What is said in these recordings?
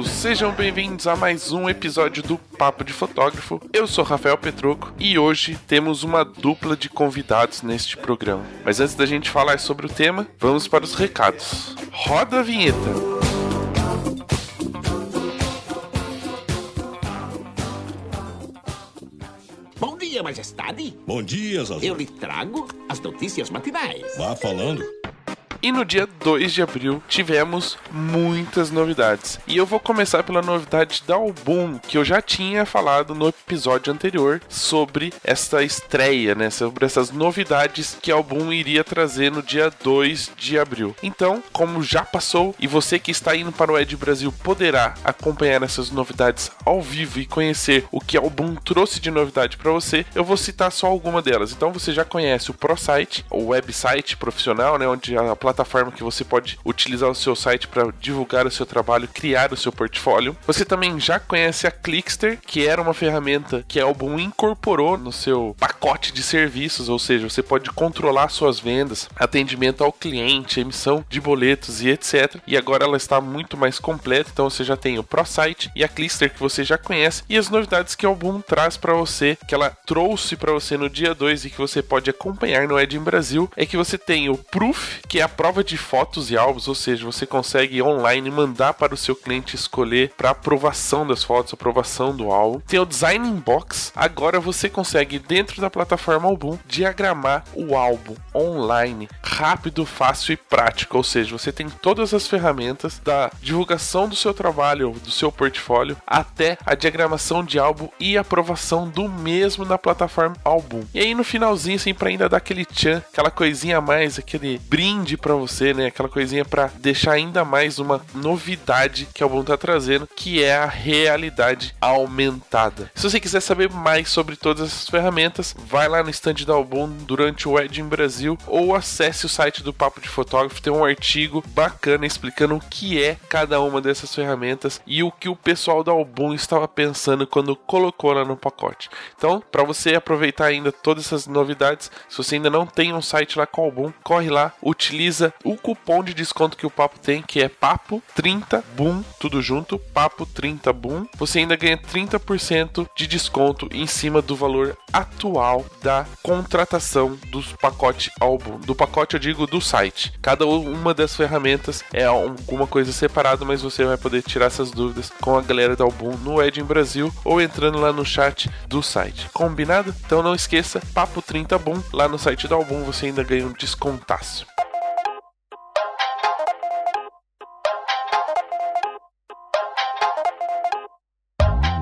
Papudos! Sejam bem-vindos a mais um episódio do Papo de Fotógrafo. Eu sou Rafael Petruco e hoje temos uma dupla de convidados neste programa. Mas antes da gente falar sobre o tema, vamos para os recados. Roda a vinheta! Bom dia, majestade. Bom dia, Zazu. Eu lhe trago as notícias matinais. Vá falando. E no dia 2 de abril tivemos muitas novidades. E eu vou começar pela novidade da Album, que eu já tinha falado no episódio anterior sobre essa estreia, né? Sobre essas novidades que a Album iria trazer no dia 2 de abril. Então, como já passou e você que está indo para o Ed Brasil poderá acompanhar essas novidades ao vivo e conhecer o que a Album trouxe de novidade para você, eu vou citar só alguma delas. Então, você já conhece o ProSite, o website profissional, né? Onde a que você pode utilizar o seu site para divulgar o seu trabalho, criar o seu portfólio. Você também já conhece a Clickster, que era uma ferramenta que a Album incorporou no seu pacote de serviços, ou seja, você pode controlar suas vendas, atendimento ao cliente, emissão de boletos e etc. E agora ela está muito mais completa, então você já tem o ProSite e a Clickster que você já conhece e as novidades que a Album traz para você, que ela trouxe para você no dia 2 e que você pode acompanhar no Ed Brasil, é que você tem o Proof, que é a prova de fotos e álbuns, ou seja, você consegue online mandar para o seu cliente escolher para aprovação das fotos, aprovação do álbum. Tem o Design Inbox, agora você consegue dentro da plataforma Album diagramar o álbum online, rápido, fácil e prático, ou seja, você tem todas as ferramentas da divulgação do seu trabalho, do seu portfólio, até a diagramação de álbum e aprovação do mesmo na plataforma Album. E aí no finalzinho, assim, para ainda dar aquele tchan, aquela coisinha a mais, aquele brinde para você, né? Aquela coisinha para deixar ainda mais uma novidade que a Album tá trazendo, que é a realidade aumentada. Se você quiser saber mais sobre todas essas ferramentas, vai lá no stand da Album durante o Ed em Brasil ou acesse o site do Papo de Fotógrafo, tem um artigo bacana explicando o que é cada uma dessas ferramentas e o que o pessoal da Album estava pensando quando colocou lá no pacote. Então, para você aproveitar ainda todas essas novidades, se você ainda não tem um site lá com a Album, corre lá, utiliza o cupom de desconto que o Papo tem, que é Papo 30 Boom, tudo junto, Papo 30 Boom. Você ainda ganha 30% de desconto em cima do valor atual da contratação dos pacote álbum. Do pacote eu digo do site. Cada uma das ferramentas é alguma coisa separada, mas você vai poder tirar essas dúvidas com a galera da Album no Ed em Brasil ou entrando lá no chat do site. Combinado? Então não esqueça, Papo 30 Boom, lá no site da Album você ainda ganha um descontaço.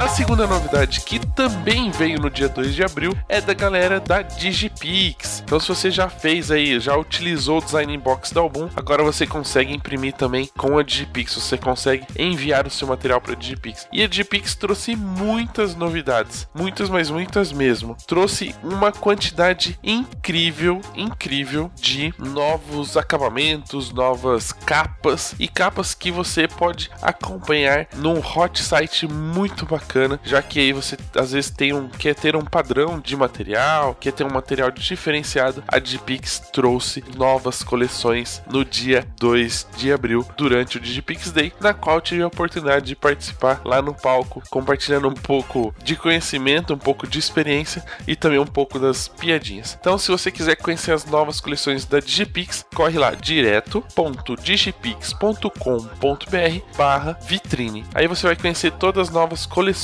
A segunda novidade que também veio no dia 2 de abril é da galera da Digipix. Então se você já fez aí, já utilizou o Design Inbox da Album, agora você consegue imprimir também com a Digipix. Você consegue enviar o seu material para a Digipix. E a Digipix trouxe muitas novidades, muitas, mas muitas mesmo. Trouxe uma quantidade incrível, incrível de novos acabamentos, novas capas e capas que você pode acompanhar num hot site muito bacana bacana, já que aí você às vezes tem um quer ter um padrão de material, quer ter um material diferenciado. A Digipix trouxe novas coleções no dia 2 de abril, durante o Digipix Day, na qual tive a oportunidade de participar lá no palco, compartilhando um pouco de conhecimento, um pouco de experiência e também um pouco das piadinhas. Então, se você quiser conhecer as novas coleções da Digipix, corre lá direto.digipix.com.br barra vitrine. Aí você vai conhecer todas as novas coleções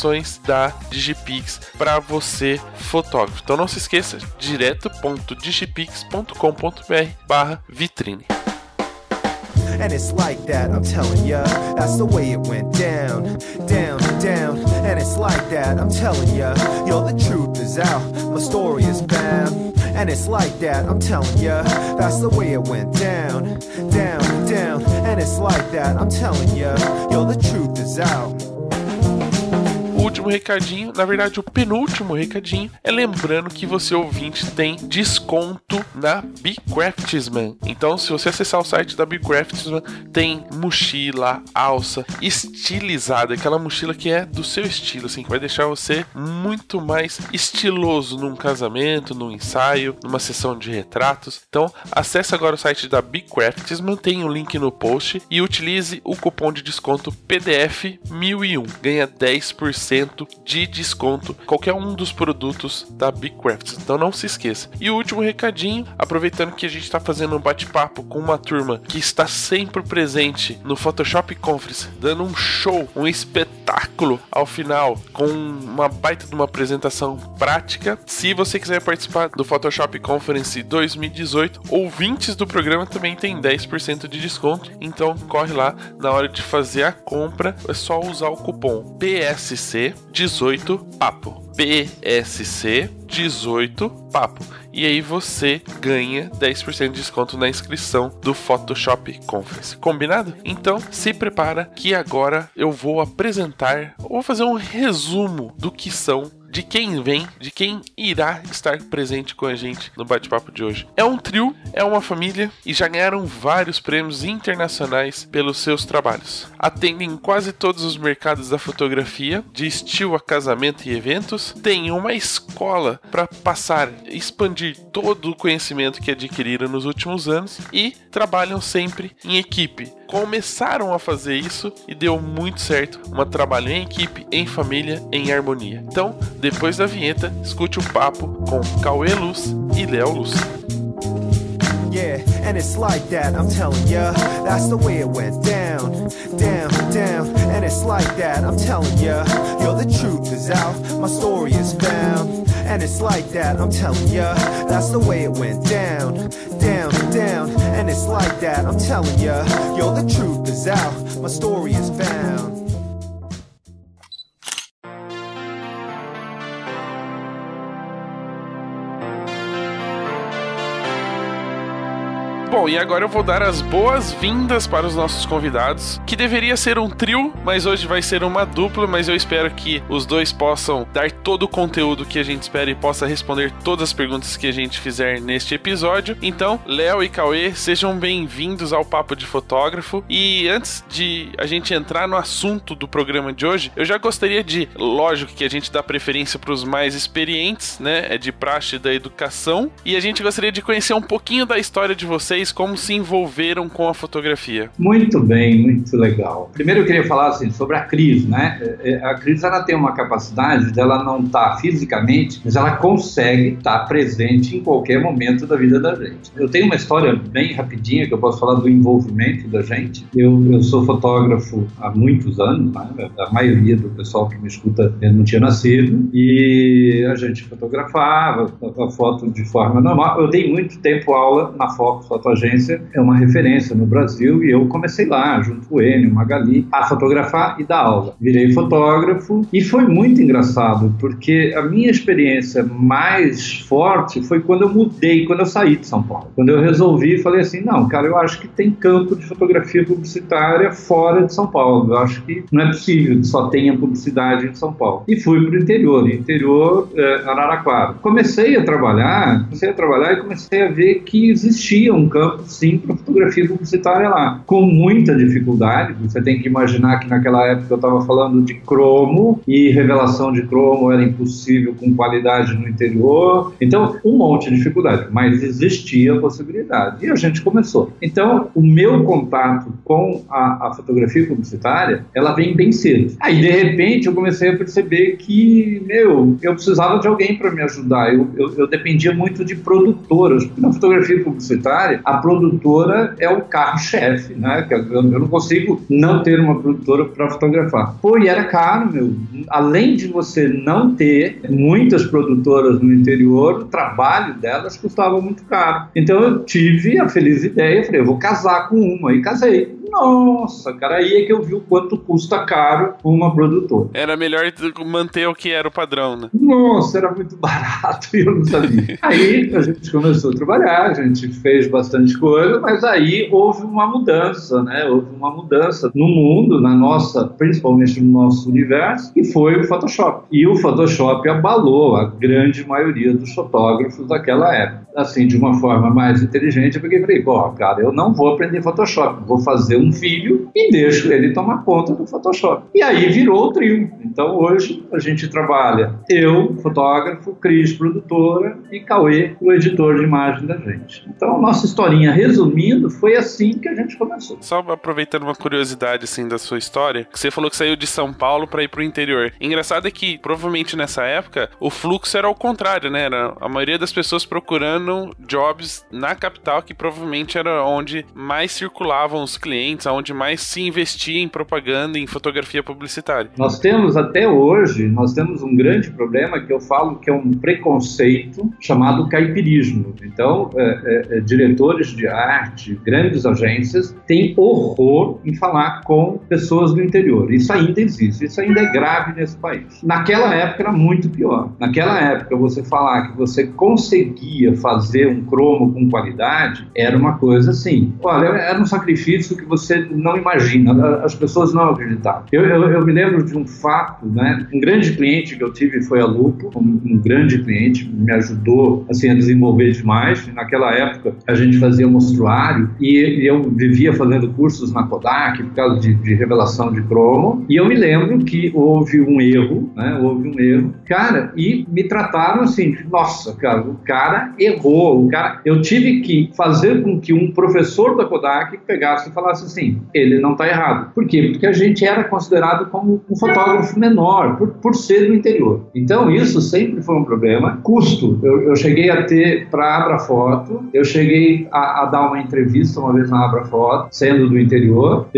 da Digipix para você, fotógrafo. Então não se esqueça, direto.digipix.com.br barra vitrine. And it's like that, I'm telling ya. That's the way it went down, down, down. And it's like that, I'm telling ya. Yo, the truth is out, my story is bound. And it's like that, I'm telling ya. That's the way it went down, down, down. And it's like that, I'm telling ya. Yo, the truth is out. Último recadinho, na verdade, o penúltimo recadinho é lembrando que você ouvinte tem desconto na Bcraftsman. Então, se você acessar o site da Bcraftsman, tem mochila, alça estilizada, aquela mochila que é do seu estilo, assim, que vai deixar você muito mais estiloso num casamento, num ensaio, numa sessão de retratos. Então, acesse agora o site da Bcraftsman, tem o link no post e utilize o cupom de desconto PDF 1001. Ganha 10% de desconto qualquer um dos produtos da Bcrafts. Então não se esqueça. E o último recadinho, aproveitando que a gente está fazendo um bate-papo com uma turma que está sempre presente no Photoshop Conference, dando um show, um espetáculo ao final, com uma baita de uma apresentação prática. Se você quiser participar do Photoshop Conference 2018, ouvintes do programa também tem 10% de desconto. Então corre lá na hora de fazer a compra, é só usar o cupom PSC18 Papo. PSC 18 Papo. E aí você ganha 10% de desconto na inscrição do Photoshop Conference. Combinado? Então se prepara que agora eu vou apresentar, vou fazer um resumo do que são de quem vem, de quem irá estar presente com a gente no bate-papo de hoje. É um trio, é uma família e já ganharam vários prêmios internacionais pelos seus trabalhos. Atendem quase todos os mercados da fotografia, de estilo a casamento e eventos. Tem uma escola para passar, expandir todo o conhecimento que adquiriram nos últimos anos e trabalham sempre em equipe começaram a fazer isso e deu muito certo. Uma trabalho em equipe, em família, em harmonia. Então, depois da vinheta, escute o papo com Cauê Luz e Léo Luz. Yeah, and it's like that, I'm telling ya. That's the way it went down, down, down. And it's like that, I'm telling ya. Yo, the truth is out, my story is found. And it's like that, I'm telling ya. That's the way it went down, down, down. And it's like that, I'm telling ya. Yo, the truth is out, my story is found. Bom, e agora eu vou dar as boas-vindas para os nossos convidados, que deveria ser um trio, mas hoje vai ser uma dupla, mas eu espero que os dois possam dar todo o conteúdo que a gente espera e possa responder todas as perguntas que a gente fizer neste episódio. Então, Léo e Cauê, sejam bem-vindos ao Papo de Fotógrafo. E antes de a gente entrar no assunto do programa de hoje, eu já gostaria de, lógico que a gente dá preferência para os mais experientes, né? É de praxe da educação. E a gente gostaria de conhecer um pouquinho da história de vocês, como se envolveram com a fotografia. Muito bem, muito legal. Primeiro eu queria falar assim, sobre a Cris, né? A Cris ela tem uma capacidade dela não estar tá fisicamente, mas ela consegue estar tá presente em qualquer momento da vida da gente. Eu tenho uma história bem rapidinha que eu posso falar do envolvimento da gente. Eu, eu sou fotógrafo há muitos anos, né? a maioria do pessoal que me escuta não tinha nascido e a gente fotografava a foto de forma normal. Eu dei muito tempo aula na Fox Fotografia agência é uma referência no Brasil e eu comecei lá, junto com o Enio, Magali, a fotografar e dar aula. Virei fotógrafo e foi muito engraçado, porque a minha experiência mais forte foi quando eu mudei, quando eu saí de São Paulo. Quando eu resolvi, falei assim, não, cara, eu acho que tem campo de fotografia publicitária fora de São Paulo. Eu acho que não é possível que só tenha publicidade em São Paulo. E fui para o interior, interior é, Araraquara. Comecei a trabalhar, comecei a trabalhar e comecei a ver que existia um campo campo, sim, para fotografia publicitária lá, com muita dificuldade. Você tem que imaginar que naquela época eu estava falando de cromo e revelação de cromo era impossível com qualidade no interior. Então, um monte de dificuldade, mas existia a possibilidade. E a gente começou. Então, o meu contato com a, a fotografia publicitária, ela vem bem cedo. Aí, de repente, eu comecei a perceber que, meu, eu precisava de alguém para me ajudar. Eu, eu, eu dependia muito de produtoras. Na fotografia publicitária, a produtora é o carro-chefe, né? Eu não consigo não ter uma produtora para fotografar. Pô, e era caro, meu. Além de você não ter muitas produtoras no interior, o trabalho delas custava muito caro. Então eu tive a feliz ideia, falei, eu vou casar com uma, e casei. Nossa, cara, aí é que eu vi o quanto custa caro uma produtora. Era melhor manter o que era o padrão, né? Nossa, era muito barato e eu não sabia. aí a gente começou a trabalhar, a gente fez bastante coisa, mas aí houve uma mudança, né? Houve uma mudança no mundo, na nossa, principalmente no nosso universo, que foi o Photoshop. E o Photoshop abalou a grande maioria dos fotógrafos daquela época. Assim, de uma forma mais inteligente, eu e falei, pô, cara, eu não vou aprender Photoshop, vou fazer um filho e deixo ele tomar conta do Photoshop. E aí virou o trio. Então hoje a gente trabalha eu, fotógrafo, Cris, produtora, e Cauê, o editor de imagem da gente. Então, nossa historinha, resumindo, foi assim que a gente começou. Só aproveitando uma curiosidade assim da sua história, que você falou que saiu de São Paulo para ir pro interior. Engraçado é que provavelmente nessa época o fluxo era ao contrário, né? Era a maioria das pessoas procurando jobs na capital, que provavelmente era onde mais circulavam os clientes, onde mais se investia em propaganda, em fotografia publicitária. Nós temos até hoje, nós temos um grande problema que eu falo que é um preconceito chamado caipirismo. Então, é, é, é, diretores de arte, grandes agências, têm horror em falar com pessoas do interior. Isso ainda existe, isso ainda é grave nesse país. Naquela época era muito pior. Naquela época, você falar que você conseguia fazer um cromo com qualidade era uma coisa assim. Olha, era um sacrifício que você não imagina, as pessoas não acreditavam. Eu, eu, eu me lembro de um fato, né? Um grande cliente que eu tive foi a Lupo, um, um grande cliente, me ajudou assim a desenvolver demais. Naquela época a gente fazia mostruário e, eu vivia fazendo cursos na Kodak por causa de, de, revelação de cromo. E eu me lembro que houve um erro, né? Houve um erro, cara, e me trataram assim, nossa, cara, o cara errou, o cara. Eu tive que fazer com que um professor da Kodak pegasse e falasse assim, ele não está errado. Por quê? Porque a gente era considerado como um fotógrafo menor por, por ser do interior. Então isso sempre foi um problema. Custo, eu, eu cheguei a ter para Abra Foto, eu cheguei a, a, dar uma entrevista uma vez na Abra Foto, sendo do interior,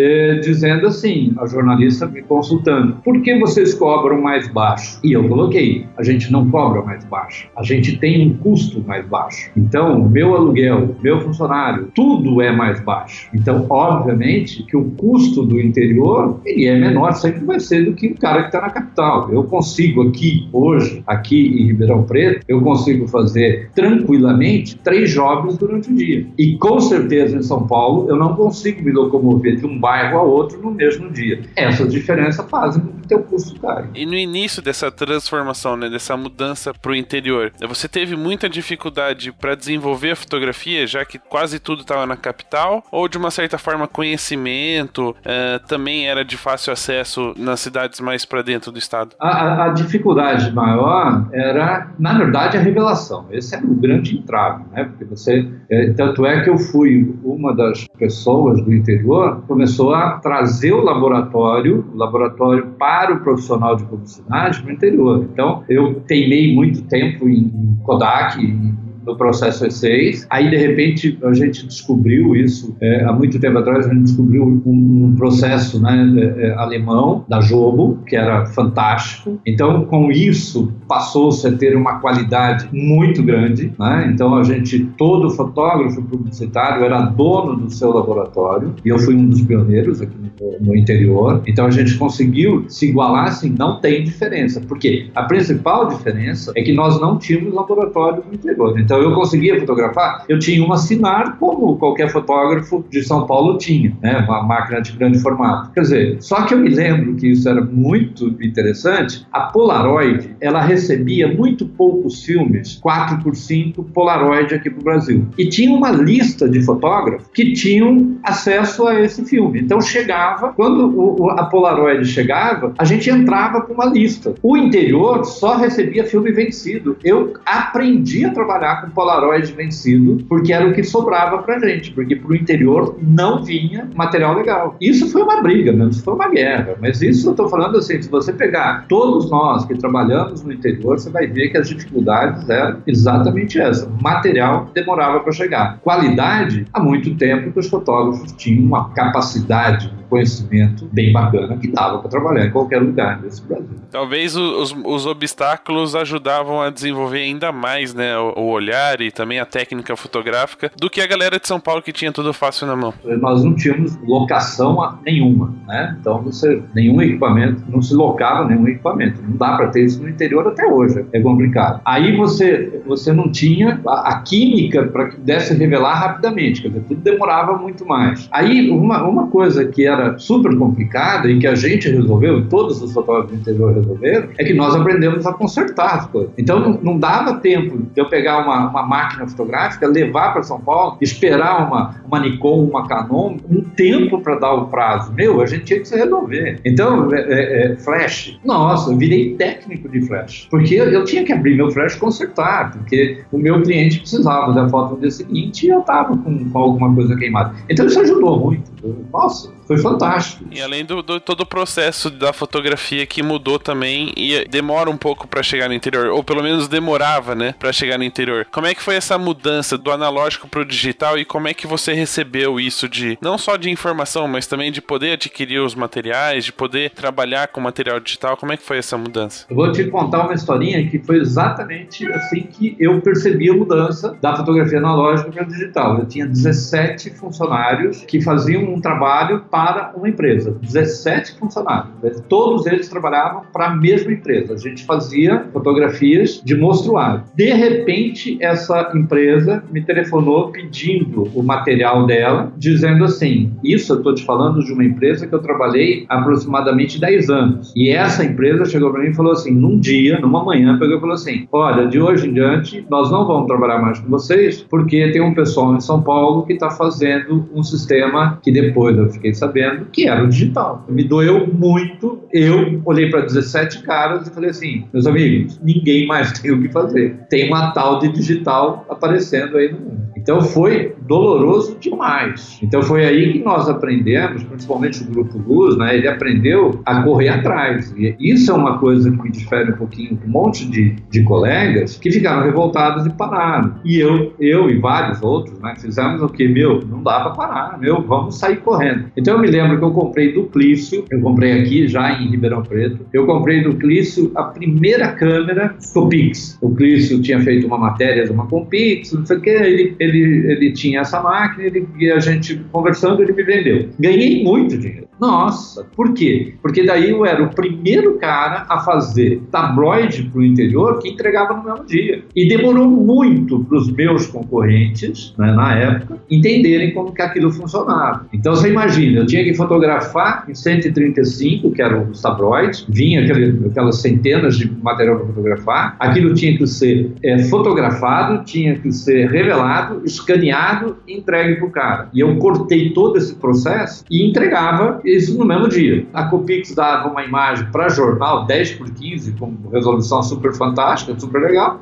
dizendo assim, a jornalista me consultando, por que vocês cobram mais baixo? E eu coloquei, a gente não cobra mais baixo, a gente tem um custo mais baixo. Então, meu aluguel, meu funcionário, tudo é mais baixo. Então, obviamente que o custo do interior, ele é menor, sempre vai ser do que o cara que está na capital. Eu consigo aqui, hoje, aqui em Ribeirão Preto, eu consigo fazer tranquilamente três jobs durante o dia. E com certeza em São Paulo eu não consigo me locomover de um bairro a outro no mesmo dia. Essa diferença faz com que o custo caia. E no início dessa transformação, né, dessa mudança para o interior, você teve muita dificuldade para desenvolver a fotografia, já que quase tudo estava na capital, ou de uma certa forma conhecimento uh, também era de fácil acesso nas cidades mais para dentro do estado? A, a, dificuldade maior era, na verdade, a revelação. Esse era o grande entrave, né? Porque você, é, tanto é que eu fui uma das pessoas do interior, começou a trazer o laboratório, o laboratório para o profissional de publicidade para o interior. Então, eu teimei muito tempo em Kodak, em no processo E6. Aí, de repente, a gente descobriu isso, é, há muito tempo atrás, a gente descobriu um, um processo né, é, é alemão, da Jobo, que era fantástico. Então, com isso, passou-se a ter uma qualidade muito grande. Né? Então, a gente, todo fotógrafo publicitário era dono do seu laboratório, e eu fui um dos pioneiros aqui no, no interior. Então, a gente conseguiu se igualar, assim, não tem diferença. Porque a principal diferença é que nós não tínhamos laboratório no interior. Então, então eu conseguia fotografar, eu tinha uma Sinar como qualquer fotógrafo de São Paulo tinha, né, uma máquina de grande formato. Quer dizer, só que eu me lembro que isso era muito interessante, a Polaroid, ela recebia muito poucos filmes, 4 por 5 Polaroid aqui para o Brasil. E tinha uma lista de fotógrafos que tinham acesso a esse filme. Então chegava, quando o, a Polaroid chegava, a gente entrava com uma lista. O interior só recebia filme vencido. Eu aprendi a trabalhar com com Polaroid vencido, porque era o que sobrava pra gente, porque pro interior não vinha material legal. Isso foi uma briga, né? isso foi uma guerra, mas isso eu tô falando assim, se você pegar todos nós que trabalhamos no interior, você vai ver que as dificuldades eram exatamente essa. Material demorava para chegar. Qualidade, há muito tempo que os fotógrafos tinham uma capacidade conhecimento bem bacana que dava para trabalhar em qualquer lugar desse Brasil. Talvez os, os obstáculos ajudavam a desenvolver ainda mais né, o, o olhar lugar e também a técnica fotográfica do que a galera de São Paulo que tinha tudo fácil na mão. Nós não tínhamos locação nenhuma, né? Então você nenhum equipamento, não se locava nenhum equipamento. Não dá para ter isso no interior até hoje, é complicado. Aí você você não tinha a, a química para que pudesse revelar rapidamente, quer dizer, tudo demorava muito mais. Aí uma, uma coisa que era super complicada e que a gente resolveu, todos os fotógrafos do interior resolveram, é que nós aprendemos a consertar as coisas. Então não, não dava tempo de eu pegar uma, uma máquina fotográfica, levar para São Paulo, esperar uma, uma Nikon, uma Canon, um tempo para dar o prazo. Meu, a gente tinha que se resolver. Então, é, é, é, flash. Nossa, eu virei técnico de flash. Porque eu, eu tinha que abrir meu flash e consertar, porque o meu cliente precisava da foto no dia seguinte e eu estava com, com alguma coisa queimada. Então isso ajudou muito. Nossa, foi fantástico. E além do, do, todo o processo da fotografia que mudou também e demora um pouco para chegar no interior, ou pelo menos demorava, né, para chegar no interior. Como é que foi essa mudança do analógico pro digital e como é que você recebeu isso de não só de informação, mas também de poder adquirir os materiais, de poder trabalhar com material digital? Como é que foi essa mudança? Eu vou te contar uma historinha que foi exatamente assim que eu percebi a mudança da fotografia analógica para digital. Eu tinha 17 funcionários que faziam um trabalho para uma empresa, 17 funcionários. Todos eles trabalhavam para a mesma empresa. A gente fazia fotografias de mostruário. De repente, essa empresa me telefonou pedindo o material dela, dizendo assim: Isso eu estou te falando de uma empresa que eu trabalhei aproximadamente 10 anos. E essa empresa chegou para mim e falou assim: num dia, numa manhã, pegou e falou assim: Olha, de hoje em diante, nós não vamos trabalhar mais com vocês, porque tem um pessoal em São Paulo que está fazendo um sistema que depois eu fiquei sabendo que era o digital. Me doeu muito. Eu olhei para 17 caras e falei assim: meus amigos, ninguém mais tem o que fazer. Tem uma tal de digital aparecendo aí no mundo. Então foi doloroso demais. Então foi aí que nós aprendemos, principalmente o Grupo Luz, né? Ele aprendeu a correr atrás. E isso é uma coisa que me difere um pouquinho de um monte de, de colegas que ficaram revoltados e pararam. E eu, eu e vários outros, né? Fizemos o que? Meu, não dá para parar, meu, vamos sair correndo. Então eu me lembro que eu comprei do Clício, eu comprei aqui já em Ribeirão Preto, eu comprei do Clício a primeira câmera Copix. O Clício tinha feito uma matéria de uma Compix, não sei o que, ele, ele ele, ele tinha essa máquina ele, e a gente conversando, ele me vendeu. Ganhei muito dinheiro. Nossa, por quê? Porque daí eu era o primeiro cara a fazer tabloide para o interior que entregava no mesmo dia. E demorou muito para os meus concorrentes, né, na época, entenderem como que aquilo funcionava. Então você imagina, eu tinha que fotografar em 135, que eram os tabloides, vinha aquele, aquelas centenas de material para fotografar, aquilo tinha que ser é, fotografado, tinha que ser revelado, escaneado e entregue para o cara. E eu cortei todo esse processo e entregava isso no mesmo dia. A Copix dava uma imagem para jornal 10 por 15 com resolução super fantástica, super legal.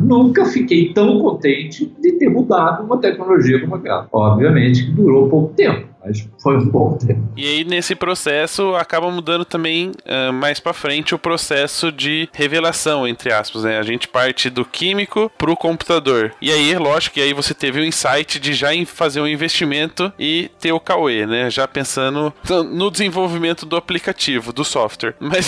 Nunca fiquei tão contente de ter mudado uma tecnologia como aquela. Obviamente que durou pouco tempo mas foi um bom tempo. E aí, nesse processo, acaba mudando também uh, mais para frente o processo de revelação, entre aspas, né? A gente parte do químico pro computador. E aí, lógico que aí você teve o insight de já fazer um investimento e ter o Cauê, né? Já pensando no desenvolvimento do aplicativo, do software. Mas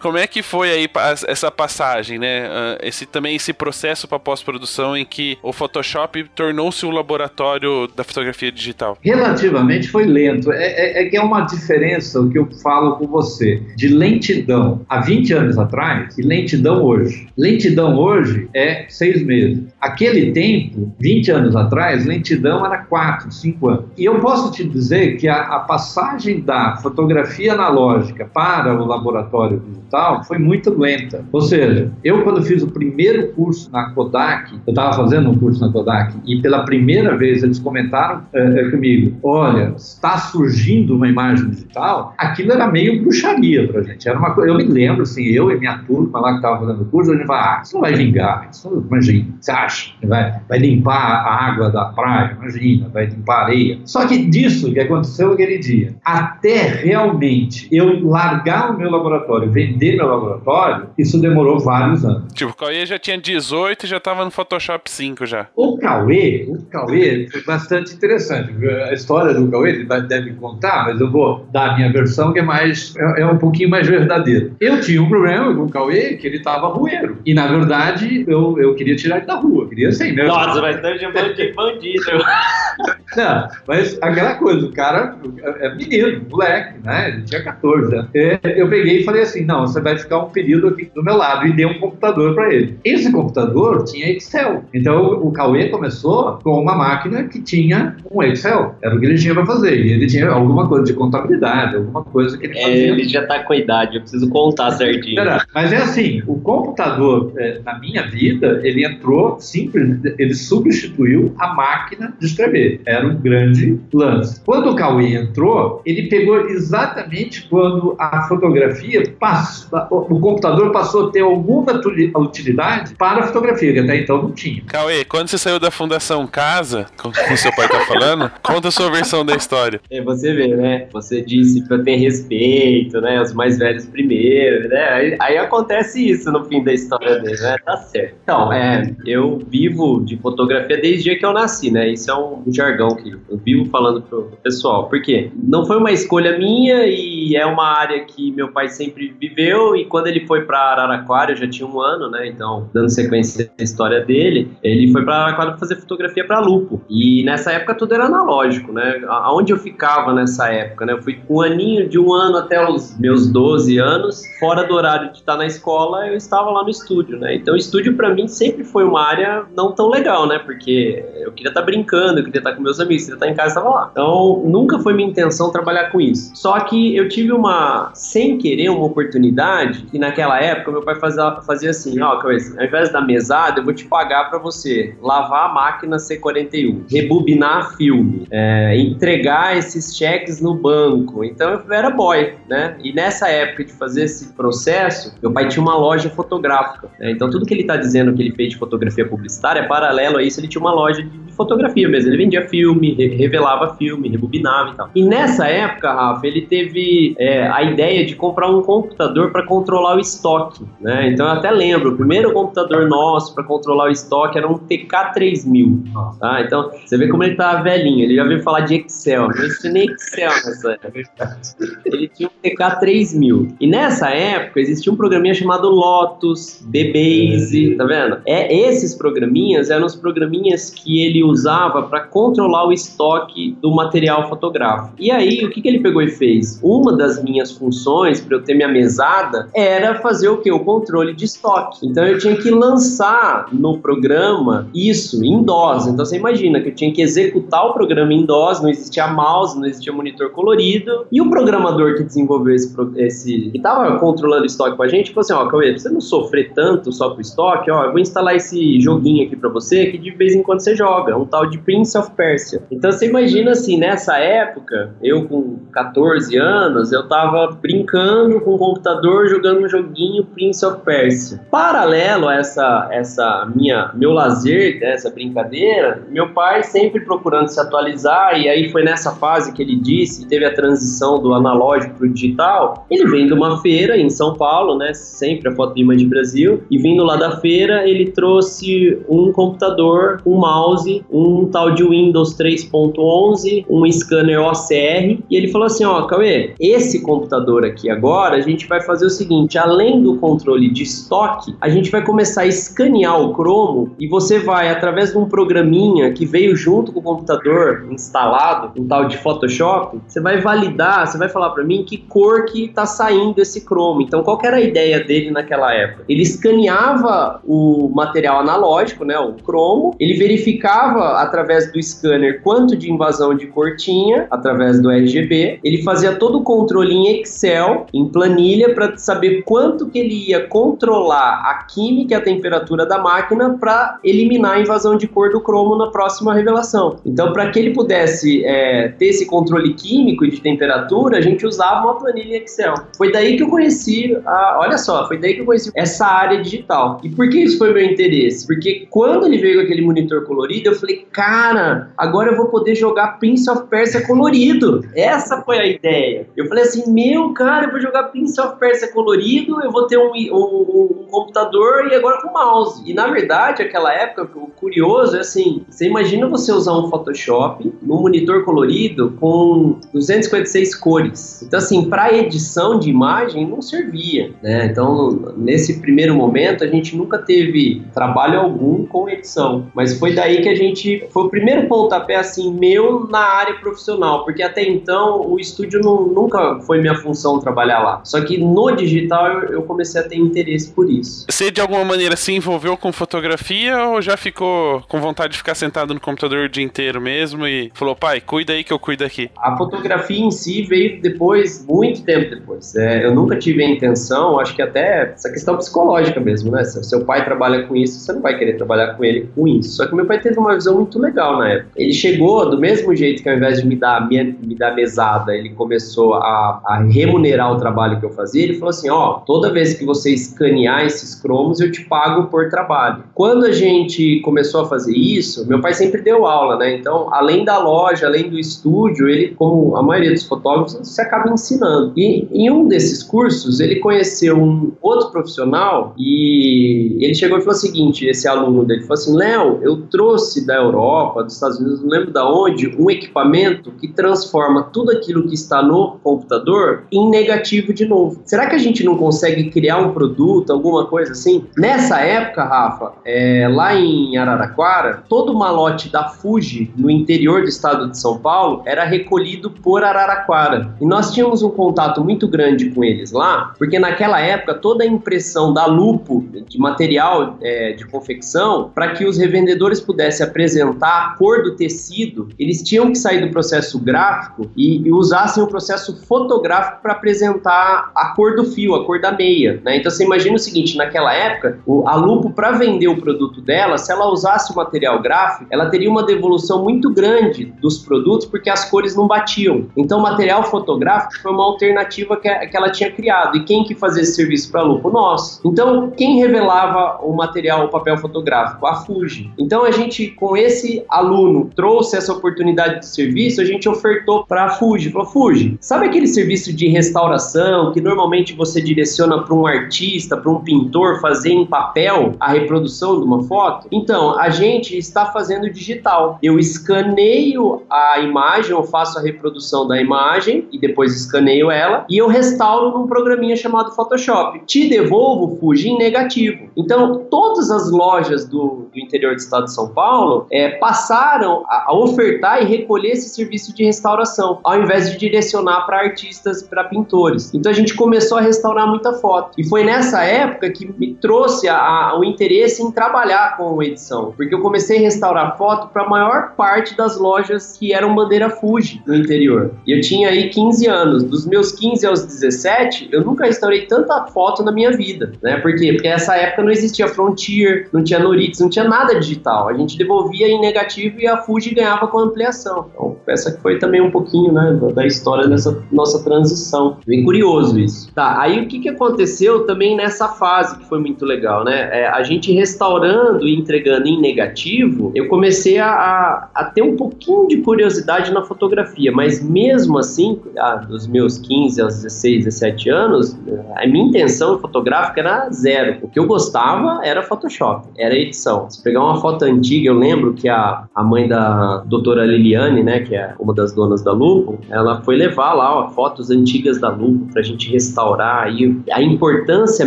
como é que foi aí essa passagem, né? Uh, esse também esse processo para pós-produção em que o Photoshop tornou-se o laboratório da fotografia digital? Relativo relativamente foi lento. É, é, é, que é uma diferença o que eu falo com você de lentidão há 20 anos atrás e lentidão hoje. Lentidão hoje é seis meses. Aquele tempo, 20 anos atrás, lentidão era 4, 5 anos. E eu posso te dizer que a, a passagem da fotografia analógica para o laboratório digital foi muito lenta. Ou seja, eu quando fiz o primeiro curso na Kodak, eu estava fazendo um curso na Kodak e pela primeira vez eles comentaram é, comigo, olha, está surgindo uma imagem digital, aquilo era meio bruxaria pra gente. Era uma coisa, eu me lembro, assim, eu e minha turma lá que estava fazendo o curso, a gente fala, ah, isso não vai vingar, isso, imagina, você acha? Vai, vai limpar a água da praia, imagina, vai limpar a areia. Só que disso que aconteceu aquele dia, até realmente eu largar o meu laboratório, vender meu laboratório, isso demorou vários anos. Tipo, o Cauê já tinha 18 e já estava no Photoshop 5 já. O Cauê, o Cauê foi bastante interessante. A história história do Cauê, ele deve contar, mas eu vou dar a minha versão que é mais é, é um pouquinho mais verdadeira. Eu tinha um problema com o Cauê que ele estava rueiro. E na verdade eu, eu queria tirar ele da rua. Queria assim mesmo. Nossa, mas estão chamando de bandido. Não, mas aquela coisa, o cara é menino, moleque, né? Ele tinha 14 anos. É, Eu peguei e falei assim: não, você vai ficar um período aqui do meu lado e dei um computador para ele. Esse computador tinha Excel. Então o Cauê começou com uma máquina que tinha um Excel. Era o que ele tinha para fazer. E ele tinha alguma coisa de contabilidade, alguma coisa que ele É, fazia. ele já tá com a idade, eu preciso contar certinho. Era, Mas é assim, o computador é, na minha vida, ele entrou simples, ele substituiu a máquina de escrever. Era um grande lance. Quando o Cauê entrou, ele pegou exatamente quando a fotografia passou, o computador passou a ter alguma utilidade para a fotografia, que até então não tinha. Cauê, quando você saiu da Fundação Casa, como o seu pai tá falando, conta a sua versão da história. É, você vê, né? Você disse pra ter respeito, né? Os mais velhos primeiro, né? Aí, aí acontece isso no fim da história dele, né? Tá certo. Então, é, eu vivo de fotografia desde o dia que eu nasci, né? Isso é um jargão que eu vivo falando pro pessoal. Por quê? Não foi uma escolha minha e é uma área que meu pai sempre viveu e quando ele foi pra Araraquara, eu já tinha um ano, né? Então, dando sequência à história dele, ele foi pra Araraquara fazer fotografia pra Lupo. E nessa época tudo era analógico, né? Aonde eu ficava nessa época, né? Eu fui um aninho, de um ano até os meus 12 anos, fora do horário de estar na escola, eu estava lá no estúdio, né? Então, estúdio pra mim sempre foi uma área não tão legal, né? Porque eu queria estar brincando, eu queria estar com meus amigos, queria estar em casa, estava lá. Então, nunca foi minha intenção trabalhar com isso. Só que eu tive uma, sem querer, uma oportunidade, e naquela época meu pai fazia, fazia assim, ó, Cauê, ao invés da mesada, eu vou te pagar pra você lavar a máquina C41, rebobinar filme, é, entregar esses cheques no banco. Então eu era boy, né? E nessa época de fazer esse processo, meu pai tinha uma loja fotográfica. né? Então tudo que ele tá dizendo que ele fez de fotografia publicitária, paralelo a isso, ele tinha uma loja de fotografia mesmo. Ele vendia filme, re- revelava filme, rebobinava e tal. E nessa época, Rafa, ele teve é, a ideia de comprar um computador para controlar o estoque, né? Então eu até lembro, o primeiro computador nosso para controlar o estoque era um TK3000, tá? Então você vê como ele tá velhinho, ele já veio falar de Excel, não existia nem Excel nessa época. Ele tinha um TK3000. E nessa época existia um programinha chamado Lotus, Bbase, tá vendo? É, esses programinhas eram os programinhas que ele usava para controlar o estoque do material fotográfico. E aí, o que, que ele pegou e fez? Uma das minhas funções para eu ter minha mesada era fazer o que? O controle de estoque. Então eu tinha que lançar no programa isso em DOS. Então você imagina que eu tinha que executar o programa em Não existia mouse, não existia monitor colorido. E o programador que desenvolveu esse, esse que estava controlando o estoque com a gente, falou assim: ó, Cauê, pra você não sofrer tanto só com o estoque, ó, eu vou instalar esse joguinho aqui para você que de vez em quando você joga, um tal de Prince of Persia. Então você imagina assim, nessa época, eu com 14 anos, eu tava brincando com o computador jogando um joguinho Prince of Persia. Paralelo a essa essa minha meu lazer, essa brincadeira, meu pai sempre procurando se atualizar e aí foi nessa fase que ele disse, teve a transição do analógico pro digital. Ele vem de uma feira em São Paulo, né, sempre a foto de Brasil, e vindo lá da feira, ele trouxe um computador, um mouse, um tal de Windows 3.11, um scanner OCR, e ele falou assim, ó, Cauê, esse computador aqui agora, a gente vai fazer o seguinte, além do controle de estoque, a gente vai começar a escanear o cromo e você vai, através de um programinha que veio junto com o computador instalado, um tal de Photoshop, você vai validar, você vai falar para mim que cor que tá saindo esse cromo. Então, qual era a ideia dele naquela época? Ele escaneava o material analógico, né, o cromo, ele verificava através do scanner quanto de invasão de cor tinha, através do RGB, ele fazia todo o controle em Excel, em planilha, para saber quanto que ele ia controlar a química e a temperatura da máquina para eliminar a invasão de cor do cromo na próxima revelação. Então, para que ele pudesse é, ter esse controle químico de temperatura, a gente usava uma planilha Excel. Foi daí que eu conheci, a, olha só, foi daí que eu conheci essa área digital. E por que isso foi meu interesse? Porque quando ele veio com aquele monitor colorido, eu falei, cara, agora eu vou poder jogar Prince of Persia colorido. Essa foi a ideia. Eu falei assim, meu cara, eu vou jogar Prince of Persia colorido, eu vou ter um, um, um computador e agora com mouse. E na verdade, aquela época, o curioso é assim, você imagina você usar um Photoshop num monitor colorido com 256 cores. Então assim, para edição de imagem não servia, né? Então, nesse primeiro momento, a gente nunca teve trabalho algum com edição, mas foi daí que a gente foi o primeiro pontapé assim meu na área profissional, porque até então o estúdio não, nunca foi minha função trabalhar lá. Só que no digital eu, eu comecei a ter interesse por isso. Você de alguma maneira se envolveu com fotografia ou já ficou com vontade de ficar sentado no computador o dia inteiro mesmo e falou, pai, cuida aí que eu cuido aqui? A fotografia em si veio depois, muito tempo depois. É, eu nunca tive a intenção, acho que até essa questão psicológica mesmo, né? Se seu pai trabalha com isso, você não vai querer trabalhar com ele com isso. Só que meu pai teve uma visão muito legal na época. Ele chegou do mesmo jeito que ao invés de me dar, me, me dar mesada, ele começou a, a remunerar o trabalho que eu fazia, ele falou assim, ó, toda vez que você escanear esses cromos, eu te pago por trabalho. Quando a gente começou a fazer isso, meu pai sempre deu aula, né? Então, além da loja, além do estúdio, ele, como a maioria dos fotógrafos, se acaba ensinando. E em um desses cursos, ele conheceu um outro profissional e ele chegou e falou o seguinte, esse aluno dele falou assim, Léo, eu trouxe da Europa, dos Estados Unidos, não lembro da onde, um equipamento que transforma tudo aquilo que está no computador em negativo de novo. Será que a gente não consegue criar um produto, alguma coisa assim? Nessa época, Rafa, é, lá em Araraquara, todo o malote da Fuji no interior do estado de São Paulo era recolhido por Araraquara. E nós tínhamos um contato muito grande com eles lá, porque naquela época toda a impressão da lupo de material é, de confecção, para que os revendedores pudessem apresentar a cor do tecido, eles tinham que sair do processo gráfico e, e usassem o processo fotográfico para apresentar a cor do fio, a cor da meia. Né? Então você imagina o seguinte: naquela época, a lupo, para vender o produto dela, se ela usasse o material gráfico, ela teria uma devolução muito grande dos produtos porque as cores não batiam. Então, material fotográfico foi uma alternativa que, que ela tinha criado. E quem que fazia esse serviço para a lupo? Nós. Então, quem revelava o material, o papel fotográfico? A Fuji. Então, a gente, com esse aluno, trouxe essa oportunidade de serviço, a gente ofertou para a Fuji. Falou, Fuji, sabe aquele serviço de restauração que normalmente você direciona para um artista, para um pintor fazer em papel a reprodução de uma foto? Então, a gente está fazendo digital. Eu escaneio a imagem, eu faço a reprodução da imagem e depois escaneio ela e eu restauro num programinha chamado Photoshop. Te devolvo, Fuji, em negativo. Então, todas as lojas do, do interior do estado de São Paulo é, passaram a, a ofertar e recolher esse serviço de restauração, ao invés de direcionar para artistas, para pintores. Então, a gente começou a restaurar muita foto. E foi nessa época que me trouxe a, a, o interesse em trabalhar com edição, porque eu comecei a restaurar foto para a maior parte das lojas que eram bandeira Fuji no interior. E eu tinha aí 15 anos. Dos meus 15 aos 17, eu nunca restaurei tanta foto na minha vida, né? Por quê? Porque nessa época não existia Frontier, não tinha Noritz, não tinha nada digital. A gente devolvia em negativo e a Fuji ganhava com ampliação. Então, essa que foi também um pouquinho, né, da história dessa nossa transição. Bem curioso isso. Tá, aí o que, que aconteceu também nessa fase que foi muito legal, né? É, a gente restaurando e entregando em negativo, eu comecei a, a, a ter um pouquinho de curiosidade na fotografia, mas mesmo assim, ah, dos meus 15 aos 16, 17 anos, a minha intenção fotográfica era zero. O que eu gostava era Photoshop, era edição. Se pegar uma foto antiga, eu lembro que a, a mãe da doutora Liliane, né, que é uma das donas da Lupo, ela foi levar lá ó, fotos antigas da Lupo pra gente restaurar e a importância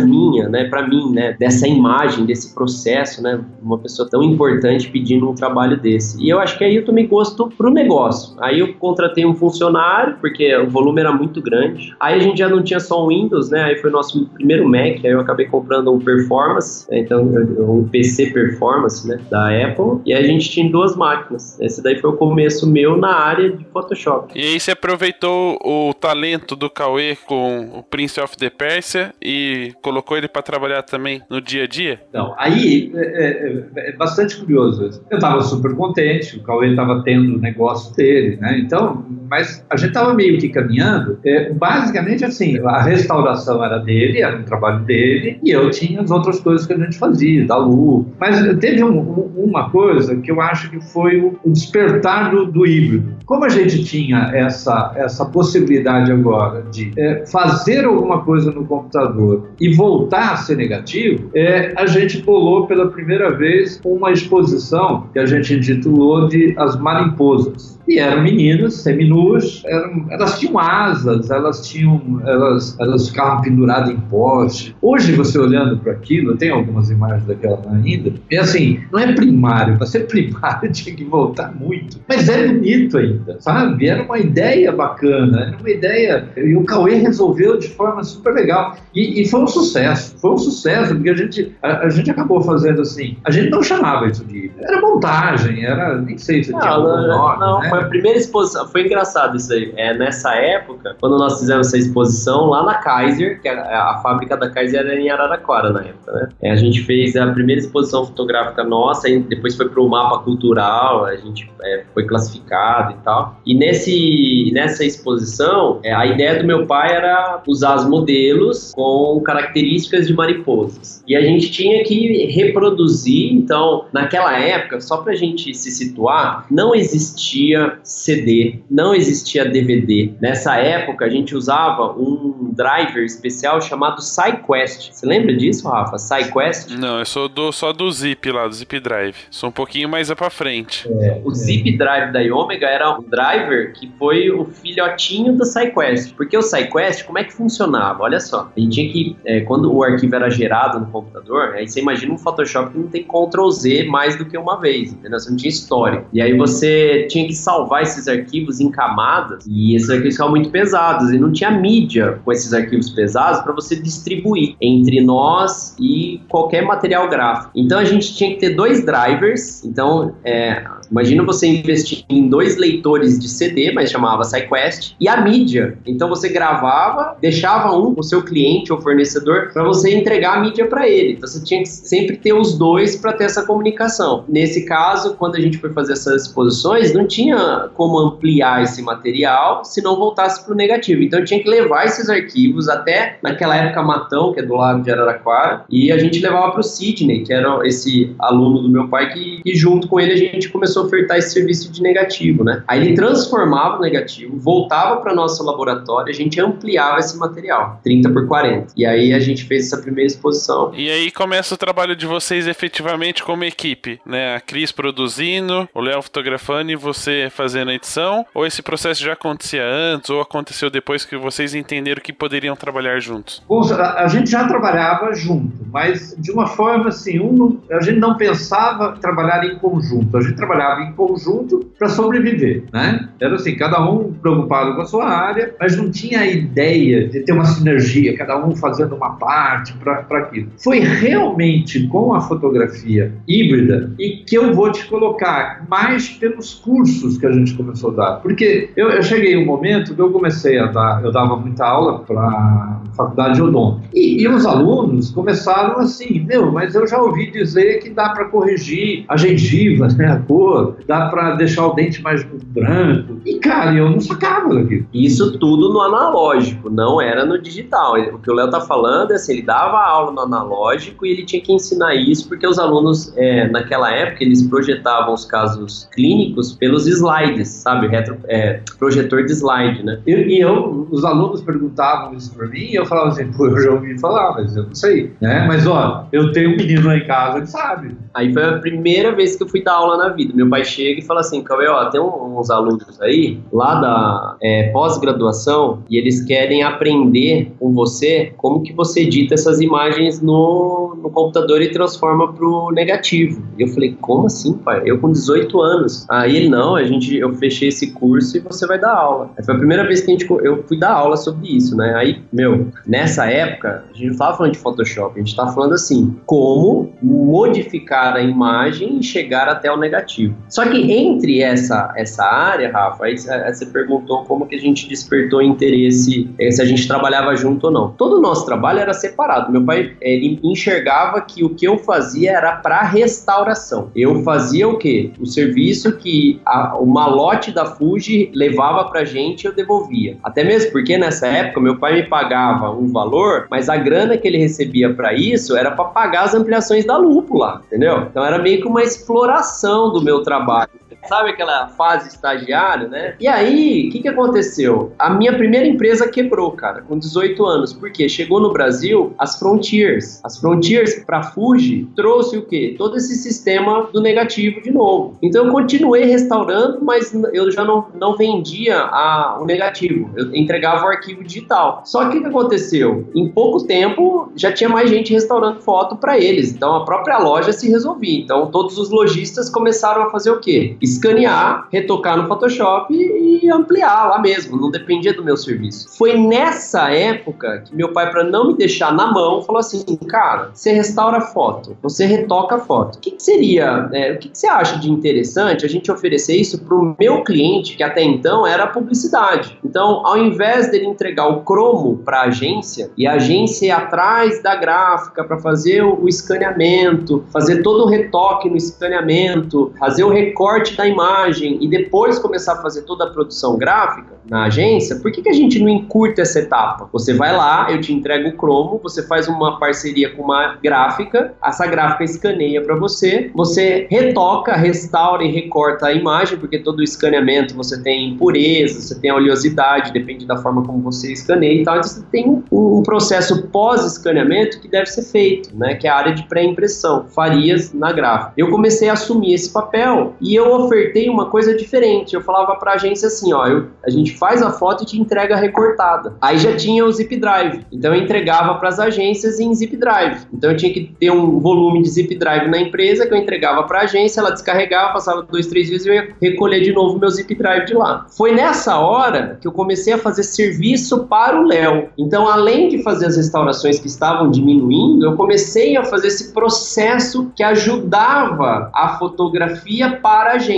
minha, né, para mim, né, dessa imagem, desse processo, né, uma pessoa tão importante pedindo um trabalho desse. E eu acho que aí eu tomei gosto pro negócio. Aí eu contratei um funcionário, porque o volume era muito grande. Aí a gente já não tinha só um Windows, né, aí foi o nosso primeiro Mac, aí eu acabei comprando um Performance, né, então um PC Performance, né, da Apple, e aí a gente tinha duas máquinas. Esse daí foi o começo meu na área de Photoshop. E aí você aproveitou o talento do Cauê com o Prince of the Persia e colocou ele para trabalhar também no dia a dia? Então, aí é, é, é bastante curioso. Eu estava super contente, o Cauê estava tendo o negócio dele, né? Então, mas a gente estava meio que caminhando, é, basicamente assim, a restauração era dele, era um trabalho dele, e eu tinha as outras coisas que a gente fazia, da Lu. Mas teve um, um, uma coisa que eu acho que foi o despertar do, do, híbrido. Como a gente tinha essa, essa possibilidade agora de é, fazer alguma coisa no computador e voltar a ser negativo, é, a gente pulou pela primeira vez uma exposição que a gente intitulou de As Mariposas musas. E eram meninas seminuas, eram, elas tinham asas, elas tinham, elas, elas ficavam penduradas em poste. Hoje, você olhando para aquilo, tem algumas imagens daquela ainda, é assim, não é primário, para ser primário tinha que voltar muito, mas é bonito ainda, sabe? Era uma ideia bacana, era uma ideia, e o Cauê resolveu de forma super legal, e, e foi um sucesso, foi um sucesso, porque a gente, a, a, gente acabou fazendo assim, a gente não chamava isso de, era montagem, era, nem sei se tinha algum nome, não, né? Foi a primeira exposição, foi engraçado isso aí. É, nessa época, quando nós fizemos essa exposição lá na Kaiser, que a, a fábrica da Kaiser era em Araraquara na época, né? É, a gente fez a primeira exposição fotográfica nossa, e depois foi para o mapa cultural, a gente é, foi classificado e tal. E nesse, nessa exposição, é, a ideia do meu pai era usar os modelos com características de mariposas. E a gente tinha que reproduzir, então, naquela época, só para a gente se situar, não existia CD, não existia DVD. Nessa época, a gente usava um driver especial chamado SciQuest. Você lembra disso, Rafa? SciQuest? Não, eu sou do, só do Zip lá, do Zip Drive. Sou um pouquinho mais pra frente. É, o Zip Drive da Omega era um driver que foi o filhotinho do SciQuest. Porque o SciQuest, como é que funcionava? Olha só, a gente tinha que, é, quando o arquivo era gerado no computador, aí você imagina um Photoshop que não tem Ctrl Z mais do que uma vez, entendeu? Você não tinha história. E aí você tinha que salvar salvar esses arquivos em camadas e esses arquivos ficavam muito pesados e não tinha mídia com esses arquivos pesados para você distribuir entre nós e qualquer material gráfico. Então a gente tinha que ter dois drivers. Então, é, imagina você investir em dois leitores de CD, mas chamava SciQuest, e a mídia. Então você gravava, deixava um o seu cliente ou fornecedor para você entregar a mídia para ele. Então você tinha que sempre ter os dois para ter essa comunicação. Nesse caso, quando a gente foi fazer essas exposições, não tinha como ampliar esse material se não voltasse para o negativo. Então eu tinha que levar esses arquivos até naquela época Matão, que é do lado de Araraquara, e a gente levava para o Sidney, que era esse aluno do meu pai, que, que junto com ele a gente começou a ofertar esse serviço de negativo, né? Aí ele transformava o negativo, voltava para nosso laboratório, a gente ampliava esse material, 30 por 40. E aí a gente fez essa primeira exposição. E aí começa o trabalho de vocês efetivamente como equipe, né? A Cris produzindo, o Léo fotografando e você fazendo a edição? Ou esse processo já acontecia antes ou aconteceu depois que vocês entenderam que poderiam trabalhar juntos? Bom, a gente já trabalhava junto, mas de uma forma assim, um, a gente não pensava trabalhar em conjunto, a gente trabalhava em conjunto para sobreviver, né? Era assim, cada um preocupado com a sua área, mas não tinha a ideia de ter uma sinergia, cada um fazendo uma parte para aquilo. Foi realmente com a fotografia híbrida e que eu vou te colocar mais pelos cursos que a gente começou a dar. Porque eu, eu cheguei um momento que eu comecei a dar, eu dava muita aula para faculdade de odonto. E, e, os alunos começaram assim, meu, mas eu já ouvi dizer que dá para corrigir a gengiva, né, a cor, dá para deixar o dente mais branco. E, cara, eu não sacava daquilo. Isso tudo no analógico, não era no digital. O que o Léo tá falando é assim, ele dava aula no analógico e ele tinha que ensinar isso porque os alunos, é, naquela época, eles projetavam os casos clínicos pelos slides sabe? Retro, é, projetor de slide, né? E, e, eu, os alunos perguntavam isso para mim e eu falava assim, pô, eu já ouvi falar, mas eu não sei, né? Mas, ó, eu tenho um menino lá em casa que sabe. Aí foi a primeira vez que eu fui dar aula na vida. Meu pai chega e fala assim, Cauê, ó, tem uns alunos aí, lá da é, pós-graduação, e eles querem aprender com você como que você edita essas imagens no, no computador e transforma pro negativo. E eu falei, como assim, pai? Eu com 18 anos. Aí ele, não, a gente, eu fechei esse curso e você vai dar aula. Foi a primeira vez que a gente, eu fui dar aula sobre isso, né? Aí, meu, nessa época, a gente não tava falando de Photoshop, a gente tava falando assim, como modificar a imagem e chegar até o negativo. Só que entre essa, essa área, Rafa, aí você perguntou como que a gente despertou interesse, eh, se a gente trabalhava junto ou não. Todo o nosso trabalho era separado. Meu pai, ele enxergava que o que eu fazia era para restauração. Eu fazia o quê? O serviço que a, o malote da Fuji levava pra gente eu devolvia. Até mesmo porque nessa época meu pai me pagava um valor, mas a grana que ele recebia para isso era para pagar as ampliações da lúpula, entendeu? Então era meio que uma exploração do meu trabalho sabe aquela fase estagiário, né? E aí, o que, que aconteceu? A minha primeira empresa quebrou, cara, com 18 anos. Por quê? Chegou no Brasil as Frontiers. As Frontiers para Fuji trouxe o quê? Todo esse sistema do negativo de novo. Então eu continuei restaurando, mas eu já não, não vendia a, o negativo. Eu entregava o arquivo digital. Só que o que aconteceu? Em pouco tempo já tinha mais gente restaurando foto para eles. Então a própria loja se resolvia. Então todos os lojistas começaram a fazer o quê? Escanear, retocar no Photoshop e ampliar lá mesmo. Não dependia do meu serviço. Foi nessa época que meu pai, para não me deixar na mão, falou assim: cara, você restaura foto, você retoca foto. O que, que seria? É, o que, que você acha de interessante a gente oferecer isso para o meu cliente, que até então era publicidade? Então, ao invés dele entregar o cromo para a agência e a agência ir atrás da gráfica para fazer o escaneamento, fazer todo o retoque no escaneamento, fazer o recorte da imagem e depois começar a fazer toda a produção gráfica na agência, por que, que a gente não encurta essa etapa? Você vai lá, eu te entrego o cromo, você faz uma parceria com uma gráfica, essa gráfica escaneia para você, você retoca, restaura e recorta a imagem, porque todo o escaneamento você tem impureza, você tem oleosidade, depende da forma como você escaneia e tal. Então você tem um processo pós-escaneamento que deve ser feito, né? Que é a área de pré-impressão, farias na gráfica. Eu comecei a assumir esse papel e eu ofertei uma coisa diferente. Eu falava para a agência assim, ó, eu, a gente faz a foto e te entrega recortada. Aí já tinha o zip drive. Então eu entregava para as agências em zip drive. Então eu tinha que ter um volume de zip drive na empresa que eu entregava para a agência, ela descarregava, passava dois, três dias e eu ia recolher de novo meu zip drive de lá. Foi nessa hora que eu comecei a fazer serviço para o Léo. Então, além de fazer as restaurações que estavam diminuindo, eu comecei a fazer esse processo que ajudava a fotografia para a agência.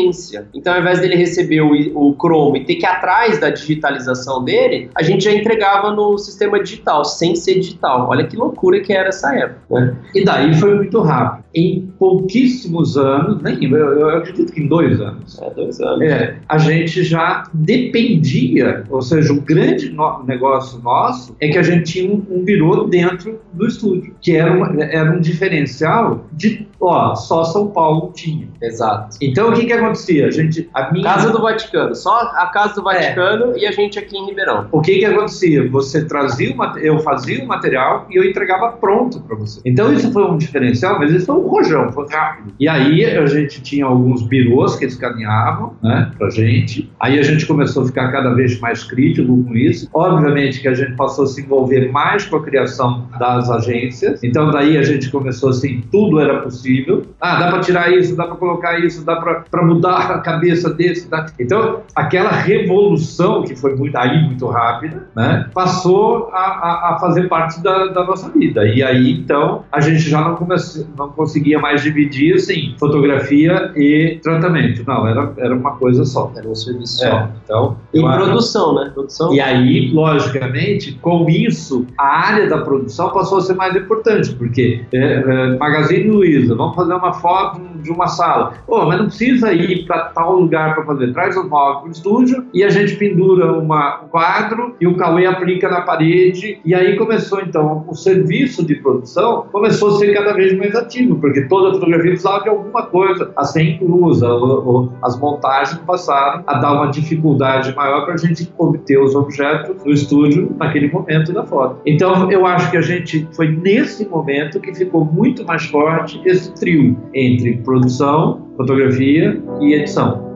Então, ao invés dele receber o, o Chrome e ter que ir atrás da digitalização dele, a gente já entregava no sistema digital, sem ser digital. Olha que loucura que era essa época. Né? E daí foi muito rápido. Em pouquíssimos anos, nem eu, eu acredito que em dois anos. É, dois anos. É, a gente já dependia, ou seja, o grande no negócio nosso é que a gente tinha um, um birô dentro do estúdio, que era, uma, era um diferencial de, ó, só São Paulo tinha. Exato. Então o que que acontecia? A gente, a minha... Casa do Vaticano, só a Casa do Vaticano é. e a gente aqui em Ribeirão. O que que acontecia? Você trazia, uma, eu fazia o material e eu entregava pronto para você. Então isso foi um diferencial, mas isso foi um rojão, foi rápido. E aí a gente tinha alguns birôs que escaneavam, né, pra gente. Aí a gente começou a ficar cada vez mais crítico com isso. Obviamente que a gente passou a se envolver mais com a criação das agências. Então daí a gente começou assim, tudo era possível. Ah, dá para tirar isso, dá para colocar isso, dá para mudar a cabeça desse. Dá. Então aquela revolução que foi muito aí muito rápida, né, passou a, a, a fazer parte da, da, nossa vida. E aí então a gente já não, comece, não conseguia mais dividir assim fotografia e tratamento. Não, era, era uma coisa só. Era um serviço É, só. então, E produção, né? Produção. e aí, logicamente, com isso, a área da produção passou a ser mais importante, porque é, é, Magazine Luiza, vamos fazer uma foto de uma sala. Pô, mas não precisa ir para tal lugar para fazer. Traz os móveis para o estúdio e a gente pendura uma, um quadro e o Cauê aplica na parede. E aí começou, então, o serviço de produção começou a ser cada vez mais ativo, porque toda fotografia precisava de alguma coisa a ser inclusa. as montagens passaram a dar uma dificuldade maior para a gente obter os objetos do estúdio naquele momento da foto. Então, eu acho que a gente foi nesse momento que ficou muito mais forte esse trio entre produção, fotografia e edição.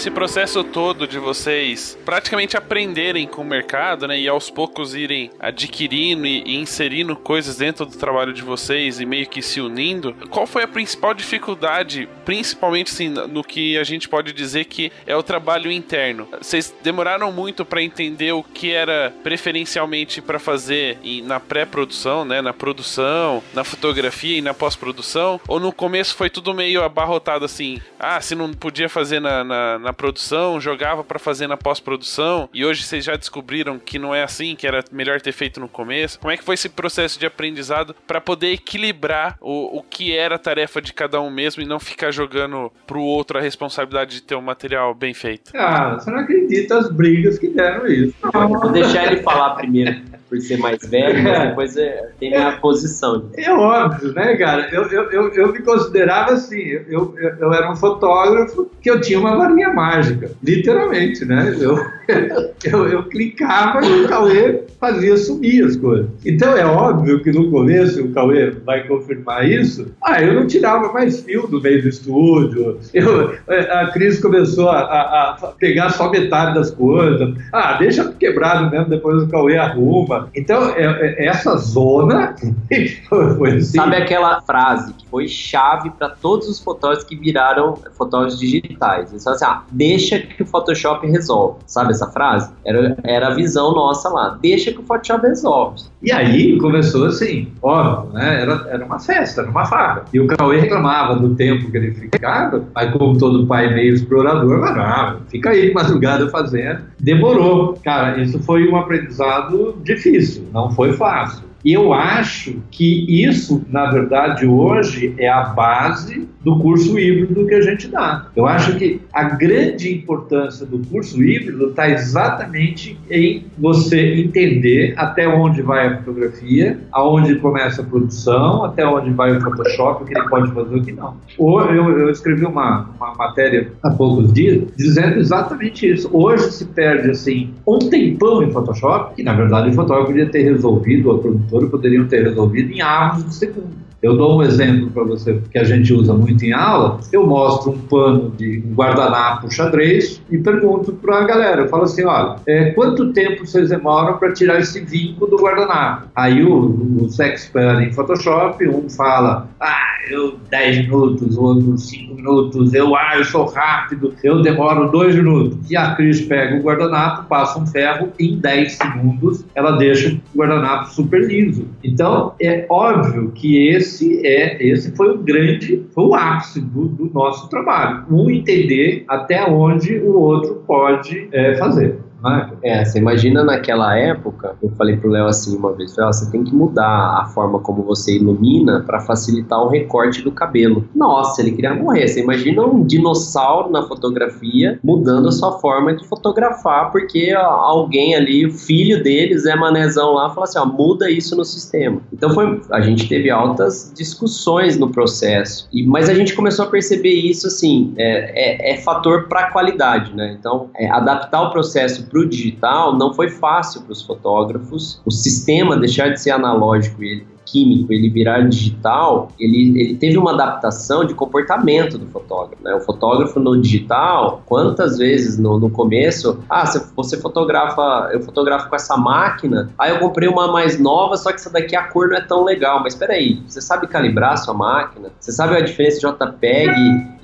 E nesse processo todo de vocês praticamente aprenderem com o mercado, né, e aos poucos irem adquirindo e, e inserindo coisas dentro do trabalho de vocês e meio que se unindo, qual foi a principal dificuldade, principalmente assim, no que a gente pode dizer que é o trabalho interno? Vocês demoraram muito para entender o que era preferencialmente para fazer na pré-produção, né, na produção, na fotografia e na pós-produção? Ou no começo foi tudo meio abarrotado assim? Ah, se não podia fazer na, na, na produção, jogava para fazer na pós-produção e hoje vocês já descobriram que não é assim, que era melhor ter feito no começo? Como é que foi esse processo de aprendizado para poder equilibrar o, o que era a tarefa de cada um mesmo e não ficar jogando pro outro a responsabilidade de ter um material bem feito? Ah, você não acredita as brigas que deram isso. Vou deixar ele falar primeiro por ser mais velho, mas depois é, tem minha posição. É óbvio, né, cara? Eu, eu, eu, eu me considerava assim, eu, eu, eu, era um fotógrafo que eu tinha uma varinha mágica, literalmente, né? Eu, eu, eu clicava e o Cauê fazia sumir as coisas. Então é óbvio que no começo, o Cauê vai confirmar isso, ah, eu não tirava mais fio do meio do estúdio, eu, a Cris começou a, a, a pegar só metade das coisas, ah, deixa quebrado mesmo, depois o Cauê arruma, então, é, é, essa zona foi assim. Sabe aquela frase que foi chave para todos os fotógrafos que viraram fotógrafos digitais? Eles falam assim, ah, deixa que o Photoshop resolve. Sabe essa frase? Era, era a visão nossa lá. Deixa que o Photoshop resolve. E aí começou assim, óbvio, né? Era, era uma festa, era uma farra. E o Cauê reclamava do tempo que ele ficava, aí como todo pai meio explorador, ah, fica aí de madrugada fazendo. Demorou. Cara, isso foi um aprendizado difícil, não foi fácil. Eu acho que isso, na verdade, hoje é a base do curso híbrido que a gente dá. Eu acho que a grande importância do curso híbrido está exatamente em você entender até onde vai a fotografia, aonde começa a produção, até onde vai o Photoshop, o que ele pode fazer e o que não. Ou eu, eu escrevi uma, uma matéria há poucos dias dizendo exatamente isso. Hoje se perde assim um tempão em Photoshop, que na verdade o fotógrafo podia ter resolvido, a produtora poderiam ter resolvido em avos de segundo. Eu dou um exemplo para você que a gente usa muito em aula. Eu mostro um pano de um guardanapo xadrez e pergunto para a galera. Eu falo assim: olha, é, quanto tempo vocês demoram para tirar esse vinco do guardanapo? Aí o, os em Photoshop, um fala: ah, eu 10 minutos, o outro 5 minutos, eu, ah, eu sou rápido, eu demoro 2 minutos. E a Cris pega o guardanapo, passa um ferro, em 10 segundos ela deixa o guardanapo super liso. Então, é óbvio que esse é esse foi o grande, foi o ápice do, do nosso trabalho. Um entender até onde o outro pode é, fazer. Né? É, você imagina naquela época, eu falei pro Léo assim uma vez, falei, você tem que mudar a forma como você ilumina para facilitar o recorte do cabelo. Nossa, ele queria morrer. Você imagina um dinossauro na fotografia mudando a sua forma de fotografar, porque alguém ali, o filho deles, é manezão lá, fala assim, ó, muda isso no sistema. Então foi, a gente teve altas discussões no processo, e, mas a gente começou a perceber isso assim, é, é, é fator para qualidade, né? Então, é, adaptar o processo para o digital não foi fácil para os fotógrafos. O sistema deixar de ser analógico e químico ele virar digital, ele, ele teve uma adaptação de comportamento do fotógrafo. Né? O fotógrafo no digital, quantas vezes no, no começo, ah, você fotografa, eu fotografo com essa máquina, aí eu comprei uma mais nova, só que essa daqui a cor não é tão legal. Mas espera aí, você sabe calibrar a sua máquina? Você sabe a diferença de JPEG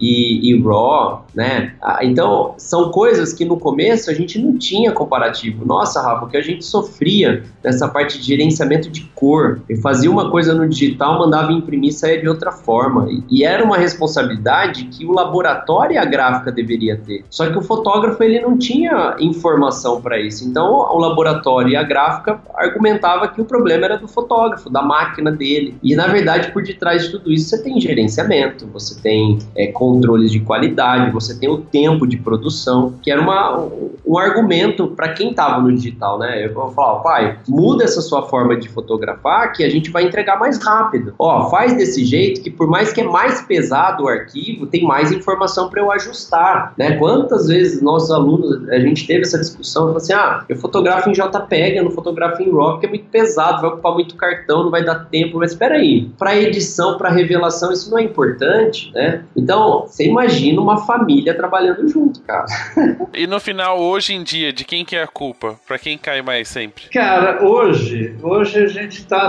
e, e RAW, né? Ah, então, são coisas que no começo a gente não tinha comparativo. Nossa, Rafa, o que a gente sofria nessa parte de gerenciamento de cor. Eu fazia uma coisa no digital, mandava imprimir e saía de outra forma. E, era uma responsabilidade que o laboratório e a gráfica deveria ter. Só que o fotógrafo ele não tinha informação para isso. Então o laboratório e a gráfica argumentava que o problema era do fotógrafo, da máquina dele. E na verdade por detrás de tudo isso você tem gerenciamento, você tem é, controles de qualidade, você tem o tempo de produção, que era uma, um, um argumento para quem estava no digital, né? Eu vou falar, pai, muda essa sua forma de fotografar que a gente vai entregar mais rápido. Ó, faz desse jeito que por mais que é mais pesado o arquivo, tem mais informação para eu ajustar, né? Quantas vezes nossos alunos, a gente teve essa discussão, falou assim, ah, eu fotografo em JPEG, eu não fotografo em RAW, porque é muito pesado, vai ocupar muito cartão, não vai dar tempo, mas espera aí, para edição, para revelação, isso não é importante, né? Então, você imagina uma família trabalhando junto, cara. E no final, hoje em dia, de quem que é a culpa? Para quem cai mais sempre? Cara, hoje, hoje a gente está.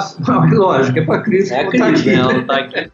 Lógico, é para a crise É que não tá crise, aqui. Ela tá aqui.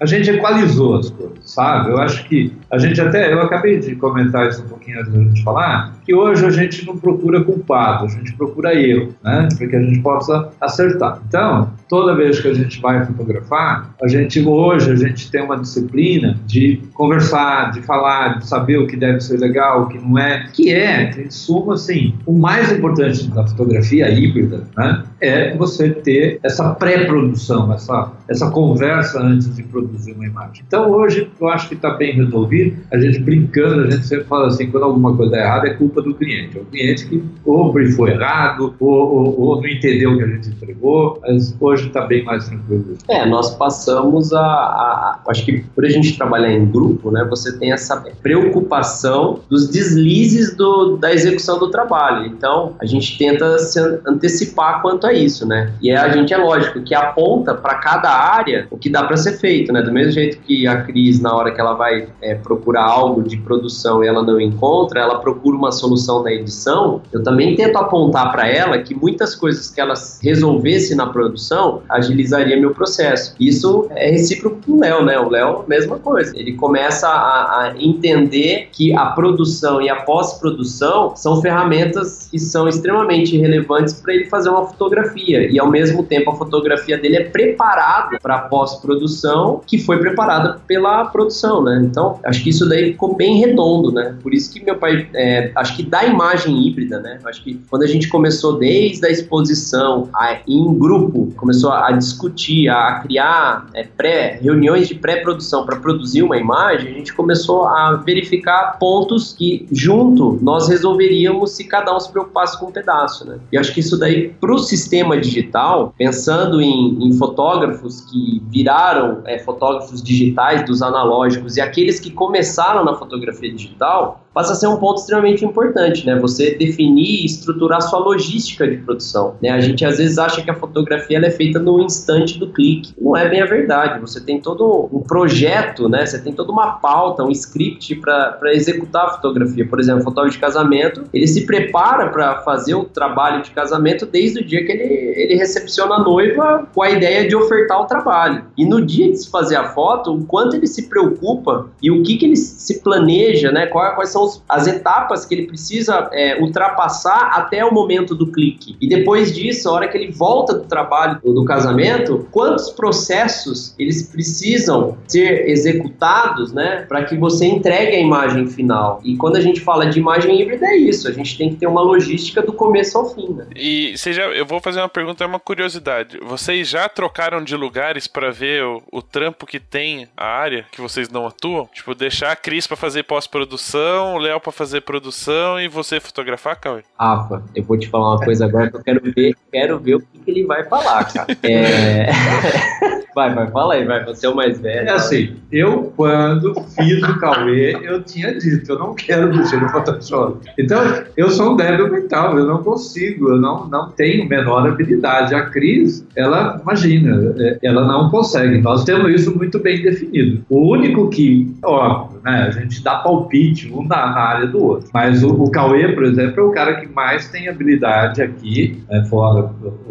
A gente equalizou as coisas, sabe? Eu acho que a gente até, eu acabei de comentar isso um pouquinho antes da gente falar, que hoje a gente não procura culpado, a gente procura erro, né? Para que a gente possa acertar. Então, toda vez que a gente vai fotografar, a gente hoje a gente tem uma disciplina de conversar, de falar, de saber o que deve ser legal, o que não é, que é, em suma, assim, o mais importante da fotografia híbrida, né? É você ter essa pré-produção, essa, essa conversa antes de produzir uma imagem. Então hoje eu acho que está bem resolvido. A gente brincando, a gente sempre fala assim, quando alguma coisa é errada é culpa do cliente. É o cliente que ou foi errado, ou, ou, ou não entendeu o que a gente entregou, mas hoje está bem mais tranquilo. É, nós passamos a, a- Acho que por a gente trabalhar em grupo, né, você tem essa preocupação dos deslizes do, da execução do trabalho. Então, a gente tenta se an- antecipar quanto a isso, né? E a gente é lógico que aponta para cada área o que dá para ser feito, né? Do mesmo jeito que a Cris, na hora que ela vai é, procurar algo de produção e ela não encontra, ela procura uma solução na edição. Eu também tento apontar para ela que muitas coisas que ela resolvesse na produção agilizaria meu processo. Isso é recíproco com o Léo, né? O Léo, mesma coisa. Ele começa a, a entender que a produção e a pós-produção são ferramentas que são extremamente relevantes para ele fazer uma fotografia. E ao mesmo tempo, a fotografia dele é preparada para a que foi preparada pela produção, né? Então, acho que isso daí ficou bem redondo, né? Por isso que meu pai, é, acho que da imagem híbrida, né? Acho que quando a gente começou desde a exposição a, em grupo, começou a, a discutir, a criar é, pré, reuniões de pré-produção para produzir uma imagem, a gente começou a verificar pontos que junto nós resolveríamos se cada um se preocupasse com um pedaço, né? E acho que isso daí para o sistema digital, pensando em, em fotógrafos que viraram é, fotógrafos digitais dos analógicos e aqueles que começaram na fotografia digital, passa a ser um ponto extremamente importante, né? Você definir e estruturar sua logística de produção, né? A gente às vezes acha que a fotografia ela é feita no instante do clique. Não é bem a verdade. Você tem todo um projeto, né? Você tem toda uma pauta, um script para executar a fotografia. Por exemplo, fotógrafo de casamento, ele se prepara para fazer o trabalho de casamento desde o dia que ele, ele recepciona a noiva com a ideia de ofertar o trabalho. E no dia de se fazer a foto, o quanto ele se preocupa e o que, que ele se planeja, né? Quais, quais são os- as etapas que ele precisa é, ultrapassar até o momento do clique. E depois disso, a hora que ele volta do trabalho ou do casamento, quantos processos eles precisam ser executados, né, para que você entregue a imagem final. E quando a gente fala de imagem híbrida é isso, a gente tem que ter uma logística do começo ao fim, né? E já, eu vou fazer uma pergunta, é uma curiosidade. Vocês já trocaram de lugares pra ver o, o trampo que tem a área que vocês não atuam? Tipo, deixar a Cris pra fazer pós-produção, o Léo pra fazer produção e você fotografar, Cauê? Rafa, eu vou te falar uma coisa agora que eu quero ver, quero ver o que, que ele vai falar, cara. É... vai, vai, fala aí, vai, você é o mais velho. É assim, eu quando fiz o Cauê, eu tinha dito, eu não quero mexer no Photoshop. Então, eu sou um débil mental, eu não consigo, eu não, não tenho menor habilidade. A Cris, ela, imagina, é, ela não consegue. Nós temos isso muito bem definido. O único que, óbvio, né, a gente dá palpite um na, na área do outro. Mas o, o Cauê, por exemplo, é o cara que mais tem habilidade aqui, né, fora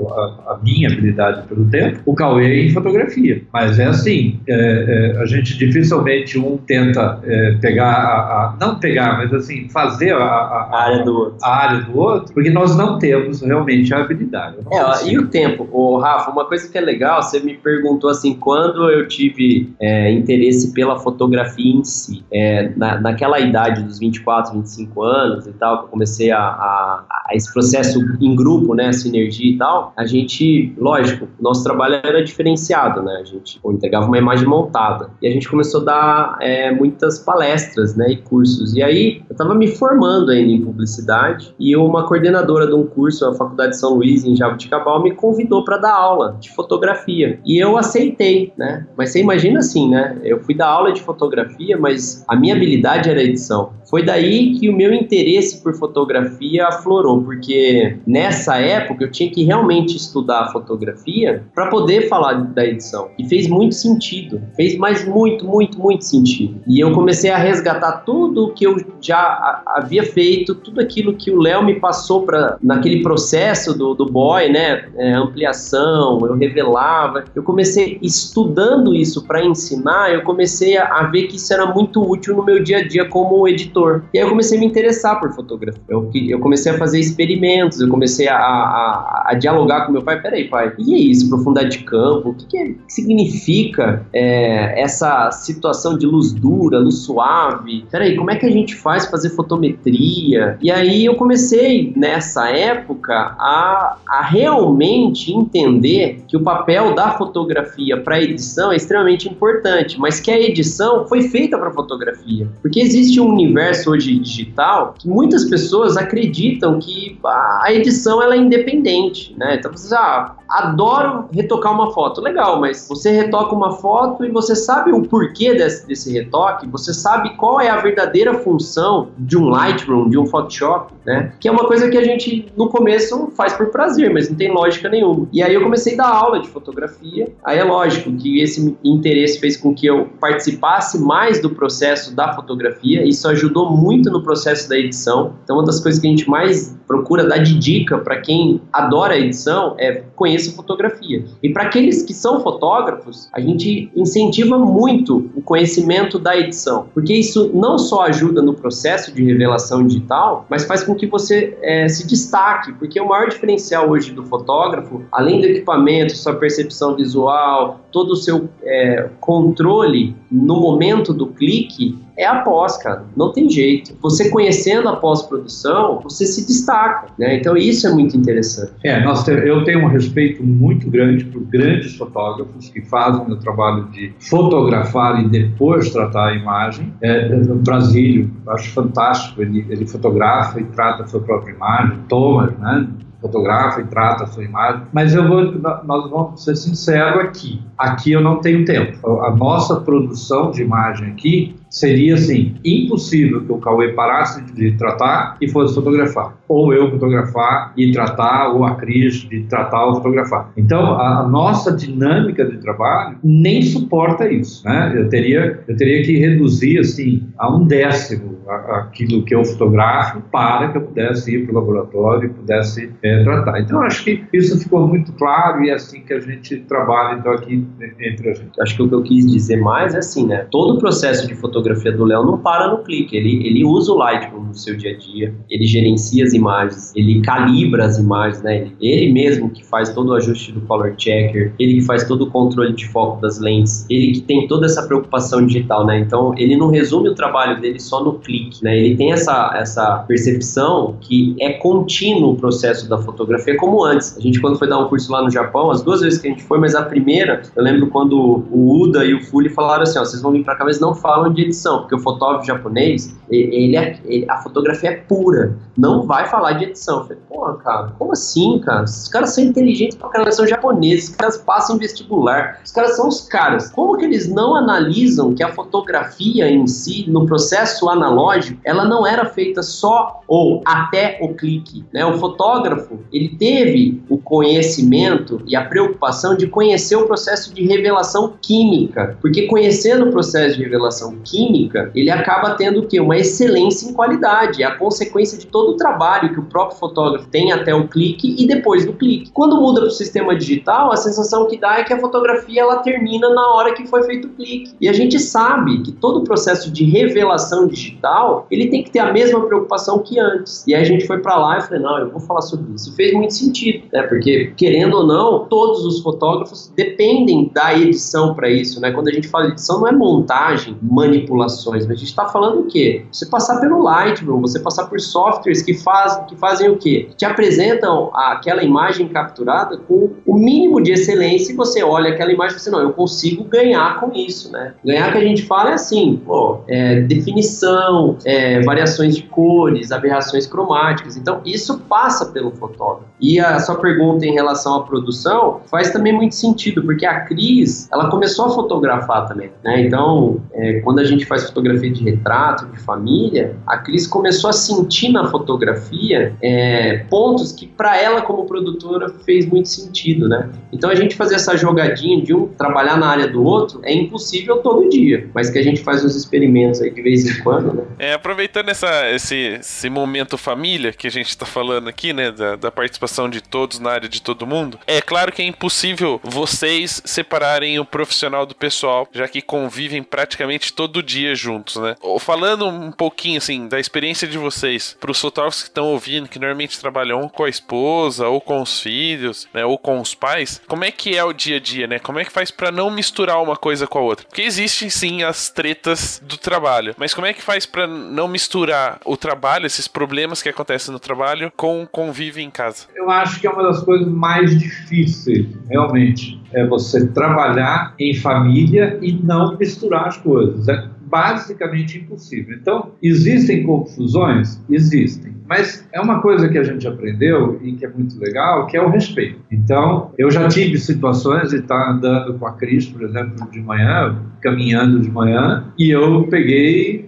a, a minha habilidade pelo tempo, o Cauê em fotografia. Mas é assim, é, é, a gente dificilmente um tenta é, pegar, a, a- não pegar, mas assim, fazer a, área do outro. a área do outro, porque nós não temos realmente a habilidade. É, e o tempo? Ô, Rafa, uma coisa que é legal, você me perguntou assim, quando eu tive é, interesse pela fotografia em si, é, na, naquela idade dos 24, 25 anos e tal, que eu comecei a, a- a esse processo em grupo, né, sinergia e tal, a gente, lógico, nosso trabalho era diferenciado, né, a gente entregava uma imagem montada, e a gente começou a dar é, muitas palestras, né, e cursos, e aí eu tava me formando ainda em publicidade e uma coordenadora de um curso na Faculdade de São Luís, em Jabuticabal, me convidou para dar aula de fotografia. E eu aceitei, né? Mas você imagina assim, né? Eu fui dar aula de fotografia, mas a minha habilidade era edição. Foi daí que o meu interesse por fotografia aflorou, porque nessa época eu tinha que realmente estudar fotografia para poder falar da edição. E fez muito sentido, fez mais muito, muito, muito sentido. E eu comecei a resgatar tudo o que eu já havia feito, tudo aquilo que o Léo me passou para naquele processo do, do boy, né? É, ampliação, eu revelava. Eu comecei estudando isso para ensinar, eu comecei a, a ver que isso era muito útil no meu dia a dia como editor E aí eu comecei a me interessar por fotografia. Eu, eu comecei a fazer experimentos, eu comecei a, a, a dialogar com meu pai. Peraí, pai, que é isso? Profundidade de campo? O que, que, é, que significa é, essa situação de luz dura, luz suave? Peraí, como é que a gente faz fazer fotometria? E aí eu comecei, nessa época, a, a realmente entender que o papel da fotografia para edição é extremamente importante, mas que a edição foi feita para fotografia. Porque existe um universo universo hoje digital muitas pessoas acreditam que a edição ela é independente, né? Então você ah, adoro retocar uma foto, legal, mas você retoca uma foto e você sabe o porquê desse, desse retoque, você sabe qual é a verdadeira função de um Lightroom, de um Photoshop, né? Que é uma coisa que a gente no começo faz por prazer, mas não tem lógica nenhuma. E aí eu comecei a dar aula de fotografia. Aí é lógico que esse interesse fez com que eu participasse mais do processo da fotografia. Isso ajudou muito no processo da edição. Então, uma das coisas que a gente mais procura dar de dica para quem adora a edição é conheça fotografia. E para aqueles que são fotógrafos, a gente incentiva muito o conhecimento da edição, porque isso não só ajuda no processo de revelação digital, mas faz com que você é, se destaque, porque o maior diferencial hoje do fotógrafo, além do equipamento, sua percepção visual, todo o seu é, controle no momento do clique, é a pós, cara. Não tem jeito. Você conhecendo a pós-produção, você se destaca, né? Então isso é muito interessante. É, nós eu tenho um respeito muito grande por grandes fotógrafos que fazem o trabalho de fotografar e depois tratar a imagem. É, no Brasílio, acho fantástico. Ele, ele fotografa e trata a sua própria imagem. Thomas, né? Fotografa e trata a sua imagem, mas eu vou, nós vamos ser sinceros aqui. Aqui eu não tenho tempo. A nossa produção de imagem aqui seria assim impossível que o Cauê parasse de tratar e fosse fotografar, ou eu fotografar e tratar, ou a Cris de tratar ou fotografar. Então a, nossa dinâmica de trabalho nem suporta isso, né? Eu teria eu teria que reduzir assim a um décimo aquilo que eu fotografo para que eu pudesse ir para o laboratório e pudesse é, tratar. Então acho que isso ficou muito claro e é assim que a gente trabalha então aqui entre a gente. Acho que o que eu quis dizer mais é assim, né? Todo o processo de fotografia fotografia do Léo não para no clique, ele, ele usa o Lightroom no seu dia a dia, ele gerencia as imagens, ele calibra as imagens, né? Ele, ele mesmo que faz todo o ajuste do color checker, ele que faz todo o controle de foco das lentes, ele que tem toda essa preocupação digital, né? Então ele não resume o trabalho dele só no clique, né? Ele tem essa, essa percepção que é contínuo o processo da fotografia, como antes. A gente quando foi dar um curso lá no Japão, as duas vezes que a gente foi, mas a primeira, eu lembro quando o Uda e o Fuli falaram assim, ó, vocês vão vir para cá, mas não falam de edição, porque o fotógrafo japonês, ele, é, ele, a fotografia é pura, não vai falar de edição. Eu falei, cara, como assim, cara? Os caras são inteligentes pra caramba, são japoneses, os caras passam vestibular, os caras são os caras. Como que eles não analisam que a fotografia em si, no processo analógico, ela não era feita só ou até o clique, né? O fotógrafo, ele teve o conhecimento e a preocupação de conhecer o processo de revelação química, porque conhecendo o processo de revelação química, ele acaba tendo o quê? Uma excelência em qualidade, é a consequência de todo o trabalho que o próprio fotógrafo tem até o clique e depois do clique. Quando muda para o sistema digital, a sensação que dá é que a fotografia ela termina na hora que foi feito o clique. E a gente sabe que todo o processo de revelação digital, ele tem que ter a mesma preocupação que antes. E aí a gente foi para lá e falei, não, eu vou falar sobre isso. E fez muito sentido, né? Porque, querendo ou não, todos os fotógrafos dependem da edição para isso, né? Quando a gente fala de edição, não é montagem, manipulação, manipulações. A gente está falando o quê? Você passar pelo Lightroom, você passar por softwares que, faz, que fazem o quê? Te apresentam aquela imagem capturada com o mínimo de excelência e você olha aquela imagem e você, não, eu consigo ganhar com isso, né? Ganhar que a gente fala é assim, pô, é, definição, é, variações de cores, aberrações cromáticas. Então, isso passa pelo fotógrafo. E a sua pergunta em relação à produção faz também muito sentido, porque a Cris, ela começou a fotografar também, né? Então, é, quando a gente faz fotografia de retrato, de família, a Cris começou a sentir na fotografia é, pontos que para ela como produtora fez muito sentido, né? Então a gente fazer essa jogadinha de um trabalhar na área do outro é impossível todo dia, mas que a gente faz uns experimentos aí de vez em quando, né? É, aproveitando essa, esse, esse momento família que a gente está falando aqui, né, da, da participação de todos na área de todo mundo, é claro que é impossível vocês separarem o profissional do pessoal, já que convivem praticamente todo dia juntos, né? Falando um pouquinho, assim, da experiência de vocês, para os fotógrafos que estão ouvindo, que normalmente trabalham com a esposa, ou com os filhos, né, ou com os pais, como é que é o dia a dia, né? Como é que faz para não misturar uma coisa com a outra? Porque existem sim as tretas do trabalho, mas como é que faz para não misturar o trabalho, esses problemas que acontecem no trabalho, com o convívio em casa? Eu acho que é uma das coisas mais difíceis, realmente, é você trabalhar em família e não misturar as coisas. É basicamente impossível. Então, existem confusões? Existem. Mas é uma coisa que a gente aprendeu e que é muito legal, que é o respeito. Então, eu já tive situações de estar andando com a Cris, por exemplo, de manhã, caminhando de manhã, e eu peguei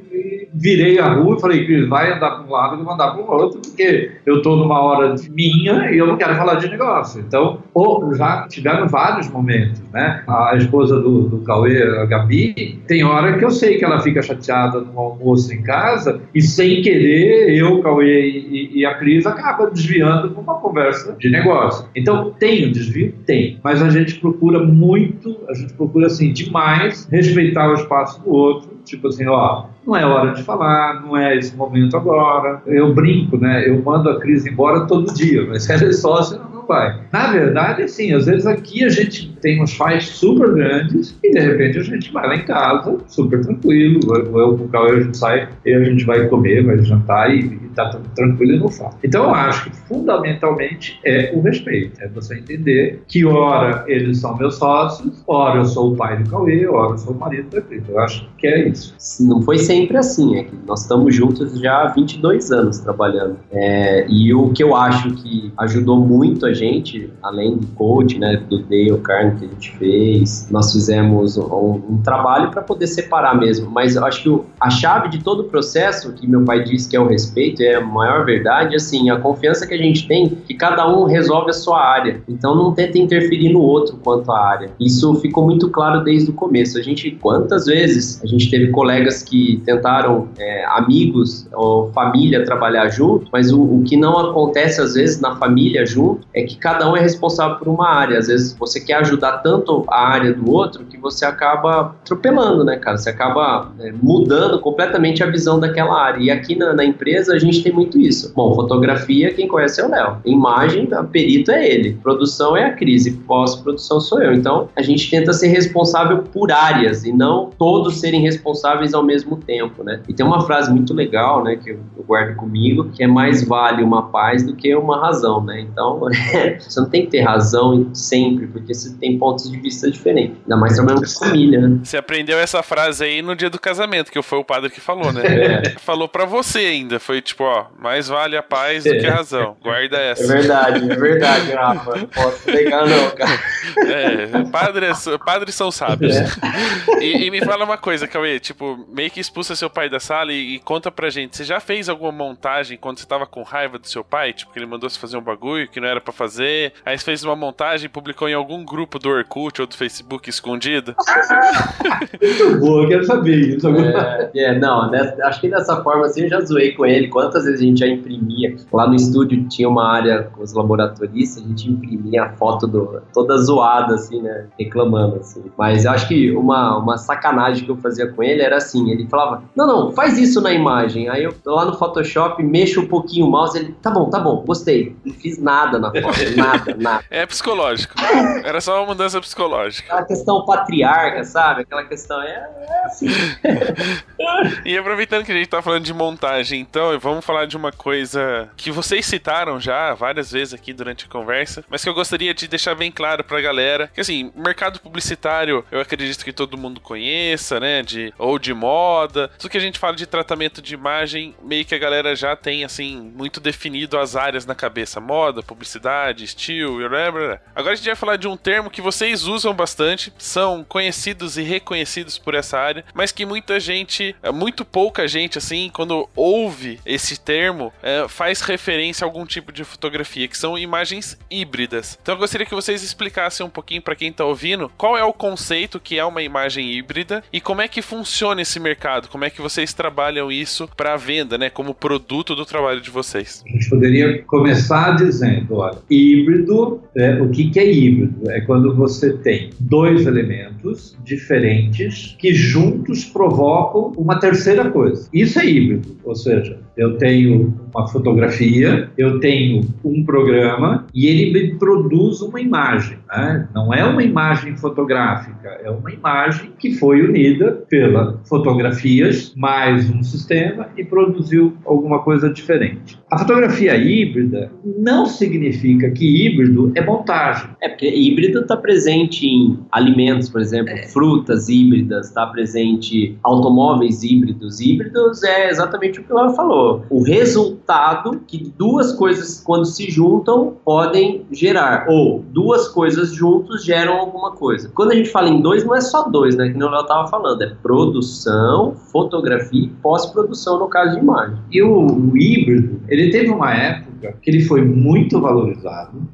virei a rua e falei, Cris, vai andar para um lado e vou andar para o outro, porque eu estou numa hora minha e eu não quero falar de negócio. Então, ou já tiveram vários momentos, né? A esposa do, do Cauê, a Gabi, tem hora que eu sei que ela fica chateada no almoço em casa e sem querer, eu, Cauê e, e a Cris acaba desviando para uma conversa de negócio. Então, tem o desvio? Tem. Mas a gente procura muito, a gente procura, assim, demais respeitar o espaço do outro. Tipo assim, ó, não é hora de falar, não é esse momento agora. Eu brinco, né? Eu mando a Cris embora todo dia, mas ela é sócia, não vai. Na verdade, assim, às vezes aqui a gente tem uns pais super grandes e de repente a gente vai lá em casa, super tranquilo. Eu com o Cauê a gente sai e a gente vai comer, vai jantar e, e tá tranquilo e não fala. Então eu acho que fundamentalmente é o respeito. É você entender que ora eles são meus sócios, ora eu sou o pai do Cauê, ora eu sou o marido da Cris. Eu acho que é isso. Não foi sempre assim, é que nós estamos juntos já há 22 anos trabalhando. É, e o que eu acho que ajudou muito a gente, além do coach, né, do Dale Carne que a gente fez, nós fizemos um, um trabalho para poder separar mesmo. Mas eu acho que a chave de todo o processo, que meu pai disse que é o respeito, é a maior verdade, assim, a confiança que a gente tem que cada um resolve a sua área. Então não tenta interferir no outro quanto à área. Isso ficou muito claro desde o começo. A gente, quantas vezes a gente teve colegas que tentaram, é, amigos ou família, trabalhar junto, mas o, o que não acontece às vezes na família junto é que cada um é responsável por uma área. Às vezes você quer ajudar tanto a área do outro que você acaba atropelando, né, cara? Você acaba é, mudando completamente a visão daquela área. E aqui na, na, empresa a gente tem muito isso. Bom, fotografia, quem conhece é o Léo. Imagem, a perito é ele. Produção é a crise. Pós-produção sou eu. Então a gente tenta ser responsável por áreas e não todos serem responsáveis ao mesmo tempo, né? E tem uma frase muito legal, né, que eu guardo comigo, que é mais vale uma paz do que uma razão, né? Então você não tem que ter razão sempre, porque você tem pontos de vista diferentes. Ainda mais trabalhando com família, né? Você aprendeu essa frase aí no dia do casamento, que foi o padre que falou, né? É. Falou para você ainda. Foi tipo, ó, mais vale a paz do que a razão. Guarda essa. É verdade, é verdade, Rafa. Não posso pegar, não, cara. É, padres, padres são sábios. É. E, e, me fala uma coisa, Cauê, tipo, meio que expulsa seu pai da sala e, e, conta pra gente, você já fez alguma montagem quando você tava com raiva do seu pai? Tipo, que ele mandou você fazer um bagulho que não era para fazer, aí você fez uma montagem e publicou em algum grupo do Orkut ou do Facebook escondido? Muito boa, quero saber isso. É, é não, nessa, acho que dessa forma assim eu já zoei com ele. Quantas vezes a gente já imprimia? Lá no estúdio tinha uma área com os laboratoristas, a gente imprimia a foto do, toda zoada, assim, né? Reclamando, assim. Mas eu acho que uma, uma sacanagem que eu fazia com ele era assim, ele falava, não, não, faz isso na imagem. Aí eu lá no Photoshop mexo um pouquinho o mouse, ele, tá bom, tá bom, gostei. Não fiz nada na foto, nada, nada. É psicológico. Era só uma mudança psicológica. Aquela questão patriarca, sabe? Aquela questão é, é assim. E aproveitando que a gente tá falando de montagem, então, vamos falar de uma coisa que vocês citaram já várias vezes aqui durante a conversa, mas que eu gostaria de deixar bem claro pra galera, que assim, mercado publicitário, eu acredito que todo mundo conheça, né, de ou de moda, tudo que a gente fala de tratamento de imagem, meio que a galera já tem assim muito definido as áreas na cabeça, moda, publicidade, estilo, whatever. Agora a gente vai falar de um termo que vocês usam bastante, são conhecidos e reconhecidos por essa área, mas que muita gente, muito pouca gente assim, quando ouve esse termo, é, faz referência a algum tipo de fotografia, que são imagens híbridas. Então eu gostaria que vocês explicassem um pouquinho para quem tá ouvindo qual é o conceito que é uma imagem híbrida e como é que funciona esse mercado, como é que vocês trabalham isso para venda, né, como produto do trabalho de vocês. A gente poderia começar dizendo, olha, híbrido, é, o que, que é híbrido? É quando você tem dois elementos diferentes que juntos provocam uma terceira coisa. Isso é híbrido, ou seja, eu tenho uma fotografia, eu tenho um programa e ele me produz uma imagem. Né? Não é uma imagem fotográfica, é uma imagem que foi unida pela fotografias mais um sistema e produziu alguma coisa diferente. A fotografia híbrida não significa que híbrido é montagem. É porque híbrido está presente em alimentos, por exemplo, É. frutas híbridas, está presente automóveis híbridos. Híbridos é exatamente o que o Léo falou. O resultado que duas coisas, quando se juntam, podem gerar. Ou duas coisas juntos geram alguma coisa. Quando a gente fala em dois, não é só dois, né? Que o Léo estava falando. É produção, fotografia e pós-produção, no caso de imagem. E o, o híbrido, ele teve uma época que ele foi muito valorizado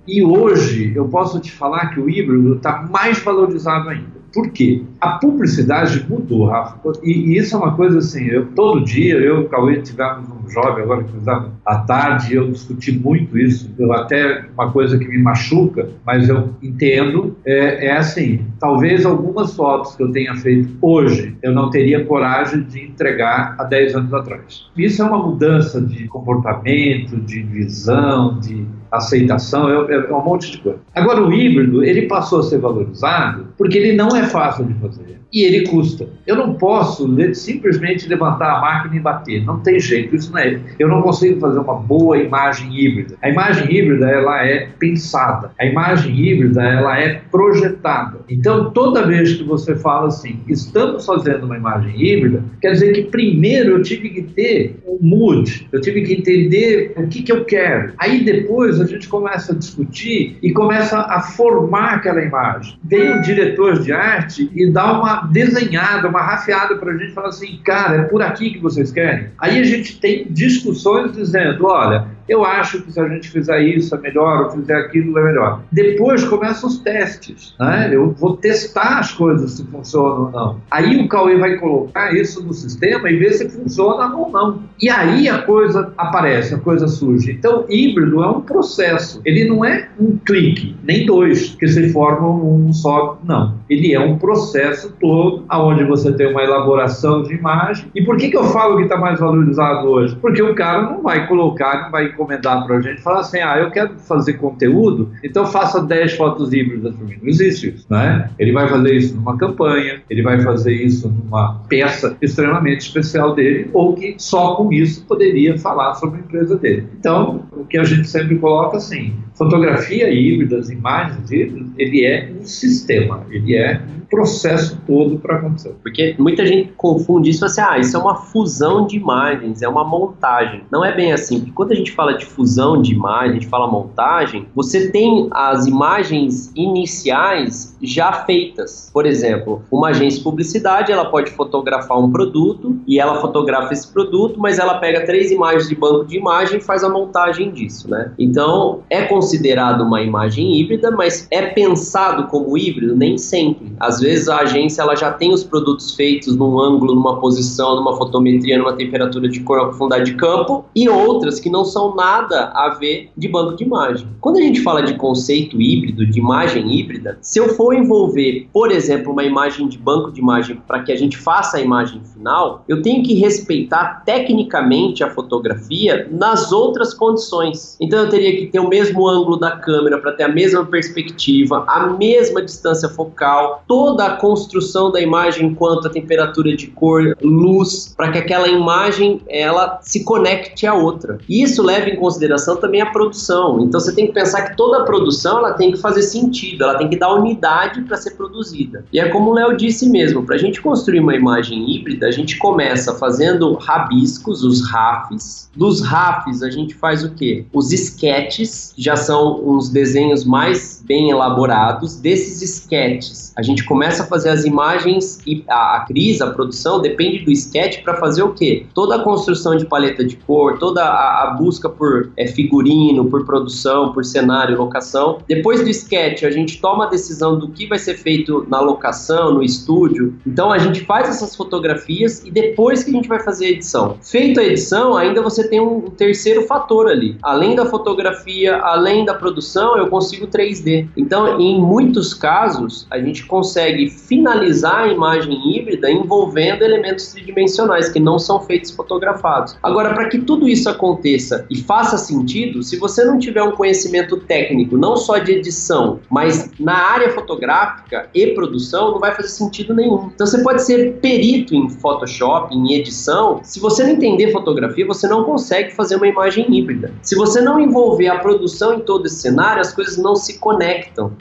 e hoje eu posso te falar que o híbrido está mais valorizado ainda. Por quê? A publicidade mudou, Rafa. E, e isso é uma coisa assim, eu, todo dia, eu e o Cauê tivemos um jovem agora que fizemos à tarde, eu discuti muito isso, eu até uma coisa que me machuca, mas eu entendo, é, é assim, talvez algumas fotos que eu tenha feito hoje, eu não teria coragem de entregar há 10 anos atrás. Isso é uma mudança de comportamento, de visão, de aceitação, é, é um monte de coisa. Agora, o híbrido, ele passou a ser valorizado porque ele não é fácil de fazer e ele custa. Eu não posso le- simplesmente levantar a máquina e bater, não tem jeito, isso não é. Eu não consigo fazer uma boa imagem híbrida. A imagem híbrida, ela é pensada. A imagem híbrida, ela é projetada. Então, toda vez que você fala assim, estamos fazendo uma imagem híbrida, quer dizer que primeiro eu tive que ter um mood, eu tive que entender o que, que eu quero. Aí depois a gente começa a discutir e começa a formar aquela imagem. Vem o diretor de arte e dá uma desenhada, uma rafiada para a gente falar assim, cara, é por aqui que vocês querem. Aí a gente tem discussões dizendo, olha, eu acho que se a gente fizer isso é melhor, ou fizer aquilo é melhor. Depois começam os testes, né? Eu vou testar as coisas se funcionam ou não. Aí o Cauê vai colocar isso no sistema e ver se funciona ou não. E aí a coisa aparece, a coisa surge. Então, híbrido é um processo. Ele não é um clique, nem dois, que se formam um só, não. Ele é um processo todo, aonde você tem uma elaboração de imagem. E por que, que eu falo que está mais valorizado hoje? Porque o cara não vai colocar, não vai encomendar para a gente falar assim: ah, eu quero fazer conteúdo, então faça 10 fotos híbridas para mim. Não existe isso, né? Ele vai fazer isso numa campanha, ele vai fazer isso numa peça extremamente especial dele, ou que só com isso poderia falar sobre a empresa dele. Então, o que a gente sempre coloca assim: fotografia híbrida, as imagens híbridas, ele é um sistema, ele é um processo todo para acontecer. Porque muita gente confunde isso assim, ah, isso é uma fusão de imagens, é uma montagem. Não é bem assim, porque quando a gente fala de fusão de imagens, a gente fala montagem, você tem as imagens iniciais já feitas. Por exemplo, uma agência de publicidade, ela pode fotografar um produto e ela fotografa esse produto, mas ela pega três imagens de banco de imagem e faz a montagem disso, né? Então, é considerado uma imagem híbrida, mas é pensado como híbrido nem sempre. Às vezes a agência ela já tem os produtos feitos num ângulo, numa posição, numa fotometria, numa temperatura de cor, profundidade de campo, e outras que não são nada a ver de banco de imagem. Quando a gente fala de conceito híbrido, de imagem híbrida, se eu for envolver, por exemplo, uma imagem de banco de imagem para que a gente faça a imagem final, eu tenho que respeitar tecnicamente a fotografia nas outras condições. Então eu teria que ter o mesmo ângulo da câmera para ter a mesma perspectiva, a mesma distância focal, toda a construção da imagem quanto a temperatura de cor, luz, para que aquela imagem ela se conecte à outra. Isso leva em consideração também a produção. Então você tem que pensar que toda produção ela tem que fazer sentido, ela tem que dar unidade para ser produzida. E é como o Léo disse mesmo, para a gente construir uma imagem híbrida, a gente começa fazendo rabiscos, os RAFs. Dos RAFs a gente faz o quê? Os sketches, já são uns desenhos mais bem elaborados. Desses sketches, a gente começa a fazer as imagens e a, a Cris, a produção, depende do sketch para fazer o quê? Toda a construção de paleta de cor, toda a, a busca por é, figurino, por produção, por cenário, locação. Depois do sketch, a gente toma a decisão do que vai ser feito na locação, no estúdio. Então a gente faz essas fotografias e depois que a gente vai fazer a edição. Feita a edição, ainda você tem um terceiro fator ali. Além da fotografia, além da produção, eu consigo 3D. Então, em muitos casos, a gente consegue finalizar a imagem híbrida envolvendo elementos tridimensionais que não são feitos fotografados. Agora, para que tudo isso aconteça e faça sentido, se você não tiver um conhecimento técnico, não só de edição, mas na área fotográfica e produção, não vai fazer sentido nenhum. Então, você pode ser perito em Photoshop, em edição, se você não entender fotografia, você não consegue fazer uma imagem híbrida. Se você não envolver a produção em todo esse cenário, as coisas não se conectam.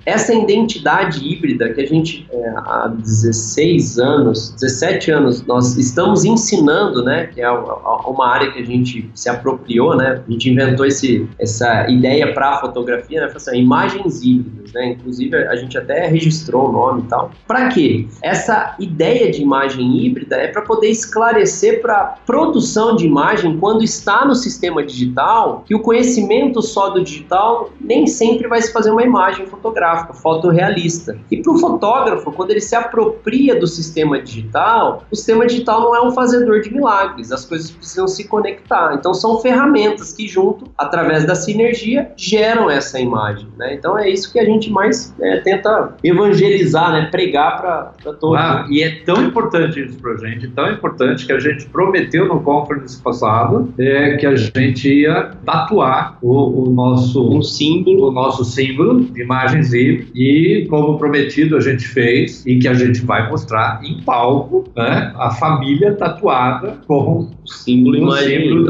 Essa identidade híbrida que a gente é, há 16 anos, 17 anos, nós estamos ensinando, né, que é uma área que a gente se apropriou, né, a gente inventou esse, essa ideia para a fotografia, né, assim, imagens híbridas, né, inclusive a gente até registrou o nome e tal. Para quê? Essa ideia de imagem híbrida é para poder esclarecer para produção de imagem quando está no sistema digital que o conhecimento só do digital nem sempre vai se fazer uma imagem fotográfica, fotorrealista. E para o fotógrafo, quando ele se apropria do sistema digital, o sistema digital não é um fazedor de milagres, as coisas precisam se conectar. Então são ferramentas que junto, através da sinergia, geram essa imagem. Né? Então é isso que a gente mais é, tenta evangelizar, né? pregar para todos. Ah, e é tão importante isso para a gente, tão importante que a gente prometeu no conference passado é, que a gente ia tatuar o, o nosso um símbolo, o nosso símbolo de imagens e, e como prometido a gente fez e que a gente vai mostrar em palco, né, a família tatuada com símbolo, o imagem, símbolo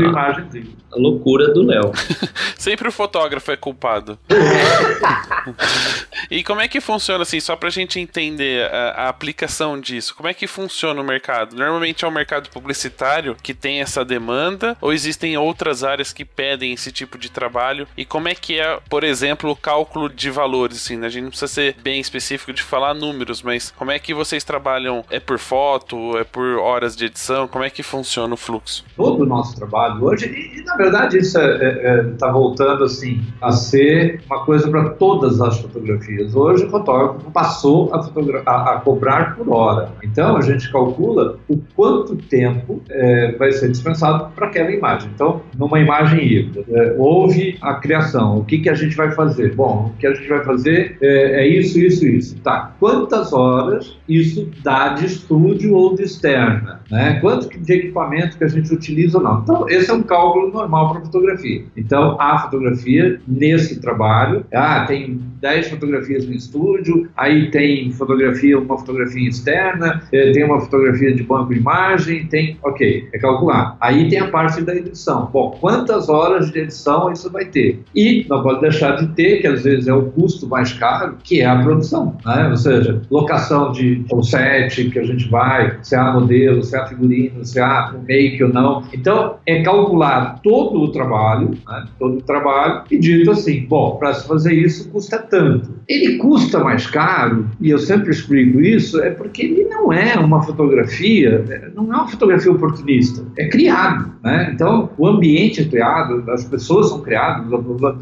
a loucura do Léo. Sempre o fotógrafo é culpado. e como é que funciona assim, só pra gente entender a, a, aplicação disso? Como é que funciona o mercado? Normalmente é o mercado publicitário que tem essa demanda ou existem outras áreas que pedem esse tipo de trabalho? E como é que é, por exemplo, o cálculo de valores assim, né? A gente não precisa ser bem específico de falar números, mas como é que vocês trabalham? É por foto, é por horas de edição? Como é que funciona o fluxo? Todo o nosso trabalho hoje, e, e na verdade isso está é, é, tá voltando assim a ser uma coisa para todas as fotografias. Hoje o fotógrafo passou a, a, a, cobrar por hora. Então a gente calcula o quanto tempo é, vai ser dispensado para aquela imagem. Então, numa imagem híbrida, é, houve a criação. O que, que a gente vai fazer? Bom, o que a gente vai fazer é, é isso, isso, isso. Tá. Quantas horas isso dá de estúdio ou de externa? Né? Quanto de equipamento que a gente utiliza ou não? Então, esse é um cálculo normal para fotografia. Então, a fotografia nesse trabalho, ah, tem 10 fotografias no estúdio, aí tem fotografia, uma fotografia externa, eh, tem uma fotografia de banco de imagem, tem, ok, é calcular. Aí tem a parte da edição. Bom, quantas horas de edição isso vai ter? E não pode deixar de ter, que às vezes é o custo mais caro, que é a produção, né? Ou seja, locação de um set que a gente vai, se há modelo, se há figurino, se há make não. Então, é calcular todo o trabalho, né, todo o trabalho, e dito assim, bom, para se fazer isso custa tanto. Ele custa mais caro, e eu sempre explico isso, é porque ele não é uma fotografia, não é uma fotografia oportunista, é criado, né? Então, o ambiente é criado, as pessoas são criadas,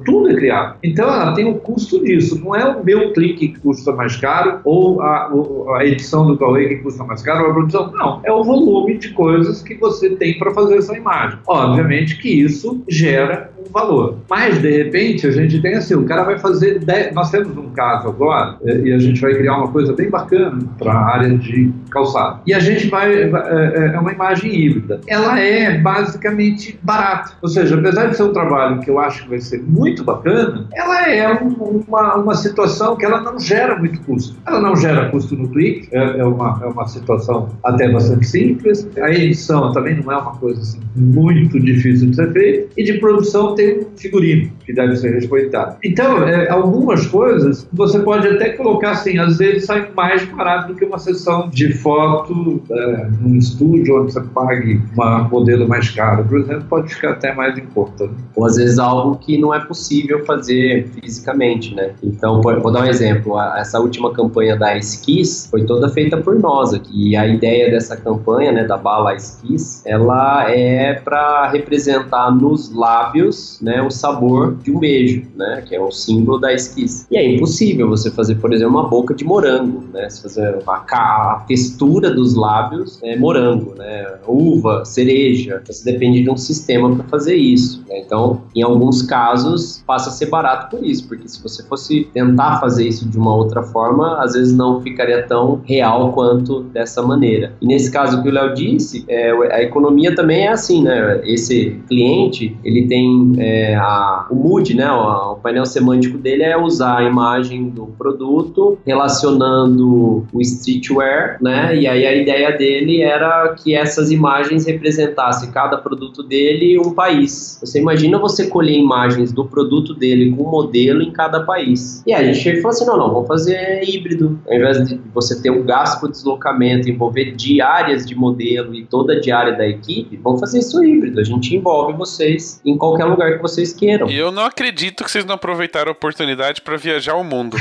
tudo é criado. Então, ela tem o custo disso, não é o meu clique que custa mais caro, ou a, a edição do Cauê que custa mais caro, ou a produção, não, é o volume de coisas que você tem para fazer essa imagem. Obviamente que isso gera um valor. Mas, de repente, a gente tem assim, o cara vai fazer. Nós temos um caso agora, eh, e a gente vai criar uma coisa bem bacana para a área de calçado. E a gente vai. É, é uma imagem híbrida. Ela é basicamente barata. Ou seja, apesar de ser um trabalho que eu acho que vai ser muito bacana, ela é um, uma, uma situação que ela não gera muito custo. Ela não gera custo no clique, é, é, uma, é uma situação até bastante simples. A edição também não é uma coisa assim, muito difícil de ser feita. E de produção tem um figurino que deve ser respeitado. Então, é, algumas coisas você pode até colocar assim, às vezes sai mais barato do que uma sessão de foto é, num estúdio onde você pague um modelo mais caro, por exemplo, pode ficar até mais em conta. Né? Ou às vezes algo que não é possível fazer fisicamente, né? Então, vou dar um exemplo. Essa última campanha da Esquis foi toda feita por nós aqui. E a ideia dessa campanha, né, da bala Esquis, ela é para representar nos lábios, né, o sabor de um beijo, né, que é o símbolo da Esquis. E é impossível você fazer, por exemplo, uma boca de morango, né? Se fazer a, a textura dos lábios é morango, né? Uva, cereja. Você depende de um sistema para fazer isso. Né? Então, em alguns casos, passa a ser barato por isso, porque se você fosse tentar fazer isso de uma outra forma, às vezes não ficaria tão real quanto dessa maneira. E nesse caso que o Léo disse, é, a economia também é assim, né? Esse cliente, ele tem é, a, o mood, né? O, o painel semântico dele é usar a imagem do produto relacionando o streetwear, né? E aí a ideia dele era que essas imagens representassem cada produto dele um país. Você imagina você colher imagens do produto dele com modelo em cada país. E aí a gente falou assim, não, não, vamos fazer híbrido. Ao invés de você ter um gasto por deslocamento, envolver diárias de modelo e toda a diária da equipe, vamos fazer isso híbrido. A gente envolve vocês em qualquer lugar que vocês queiram. E eu não acredito que vocês não aproveitaram a oportunidade para viajar o mundo.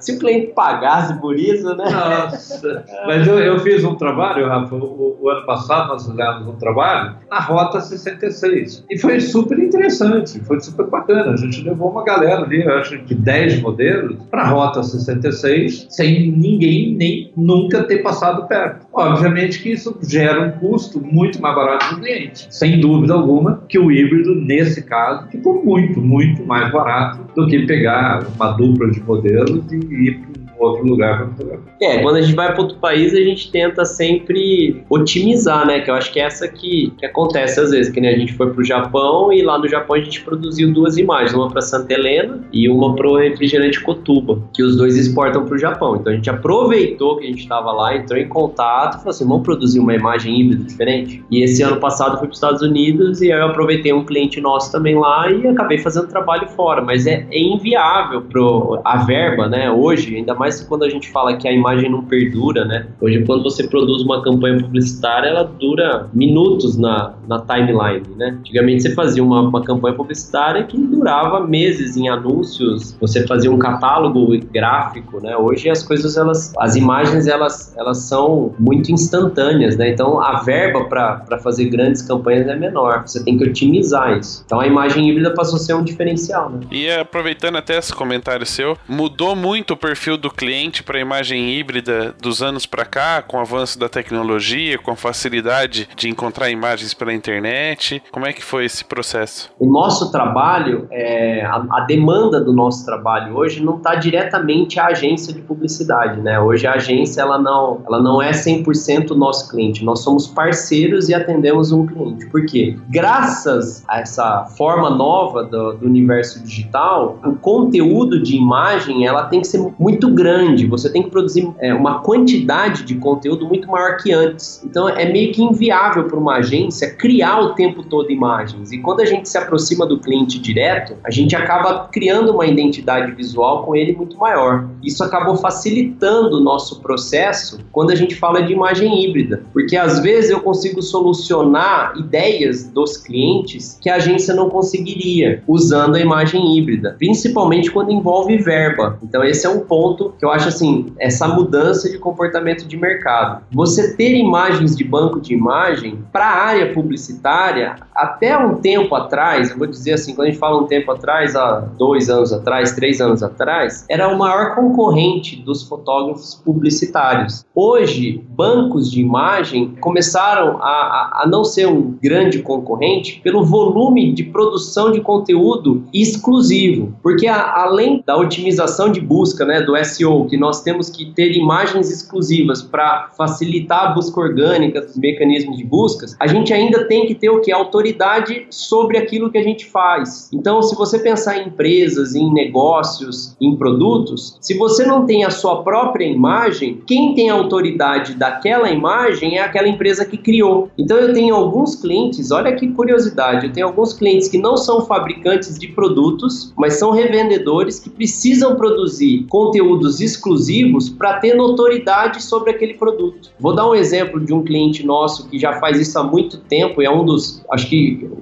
Se o cliente pagasse por isso, né? Nossa. Mas eu, eu fiz um trabalho, Rafa, o, o, ano passado nós fizemos um trabalho na Rota 66. E foi super interessante, foi super bacana. A gente levou uma galera ali, eu acho que 10 modelos, para a Rota 66, sem ninguém nem nunca ter passado perto. Obviamente que isso gera um custo muito mais barato para o cliente. Sem dúvida alguma que o híbrido, nesse caso, ficou muito, muito mais barato do que pegar uma dupla de modelos e ir outro lugar para fotografar. É, quando a gente vai para outro país, a gente tenta sempre otimizar, né? Que eu acho que é essa que, que acontece às vezes, que nem a gente foi para o Japão e lá no Japão a gente produziu duas imagens, uma para Santa Helena e uma para o refrigerante Kotuba, que os dois exportam para o Japão. Então a gente aproveitou que a gente estava lá, entrou em contato falou assim, vamos produzir uma imagem híbrida diferente? E esse ano passado fui para os Estados Unidos e aí eu aproveitei um cliente nosso também lá e acabei fazendo trabalho fora, mas é, é inviável pro, a verba, né? Hoje, ainda mais quando a gente fala que a imagem não perdura, né? Hoje, quando você produz uma campanha publicitária, ela dura minutos na, na timeline, né? Antigamente você fazia uma, uma campanha publicitária que durava meses em anúncios, você fazia um catálogo gráfico, né? Hoje as coisas, elas, as imagens, elas, elas são muito instantâneas, né? Então a verba para fazer grandes campanhas é menor, você tem que otimizar isso. Então a imagem híbrida passou a ser um diferencial, né? E aproveitando até esse comentário seu, mudou muito o perfil do cliente para imagem híbrida dos anos para cá, com o avanço da tecnologia, com a facilidade de encontrar imagens pela internet? Como é que foi esse processo? O nosso trabalho, é, a, a demanda do nosso trabalho hoje não está diretamente à agência de publicidade, né? Hoje a agência ela não, ela não é 100% nosso cliente, nós somos parceiros e atendemos um cliente. Por quê? Graças a essa forma nova do, do universo digital, o conteúdo de imagem ela tem que ser muito grande grande, você tem que produzir é, uma quantidade de conteúdo muito maior que antes. Então é meio que inviável para uma agência criar o tempo todo imagens. E quando a gente se aproxima do cliente direto, a gente acaba criando uma identidade visual com ele muito maior. Isso acabou facilitando o nosso processo quando a gente fala de imagem híbrida, porque às vezes eu consigo solucionar ideias dos clientes que a agência não conseguiria usando a imagem híbrida, principalmente quando envolve verba. Então esse é um ponto que eu acho assim, essa mudança de comportamento de mercado. Você ter imagens de banco de imagem para a área publicitária, até um tempo atrás, eu vou dizer assim, quando a gente fala um tempo atrás, há dois anos atrás, três anos atrás, era o maior concorrente dos fotógrafos publicitários. Hoje, bancos de imagem começaram a, a, a não ser um grande concorrente pelo volume de produção de conteúdo exclusivo, porque a, além da otimização de busca, né, do SEO, que nós temos que ter imagens exclusivas para facilitar a busca orgânica dos mecanismos de buscas, a gente ainda tem que ter o que autoridade sobre aquilo que a gente faz. Então, se você pensar em empresas, em negócios, em produtos, se você não tem a sua própria imagem, quem tem a autoridade daquela imagem é aquela empresa que criou. Então, eu tenho alguns clientes, olha que curiosidade, eu tenho alguns clientes que não são fabricantes de produtos, mas são revendedores que precisam produzir conteúdos exclusivos para ter notoriedade sobre aquele produto. Vou dar um exemplo de um cliente nosso que já faz isso há muito tempo e é um dos, acho que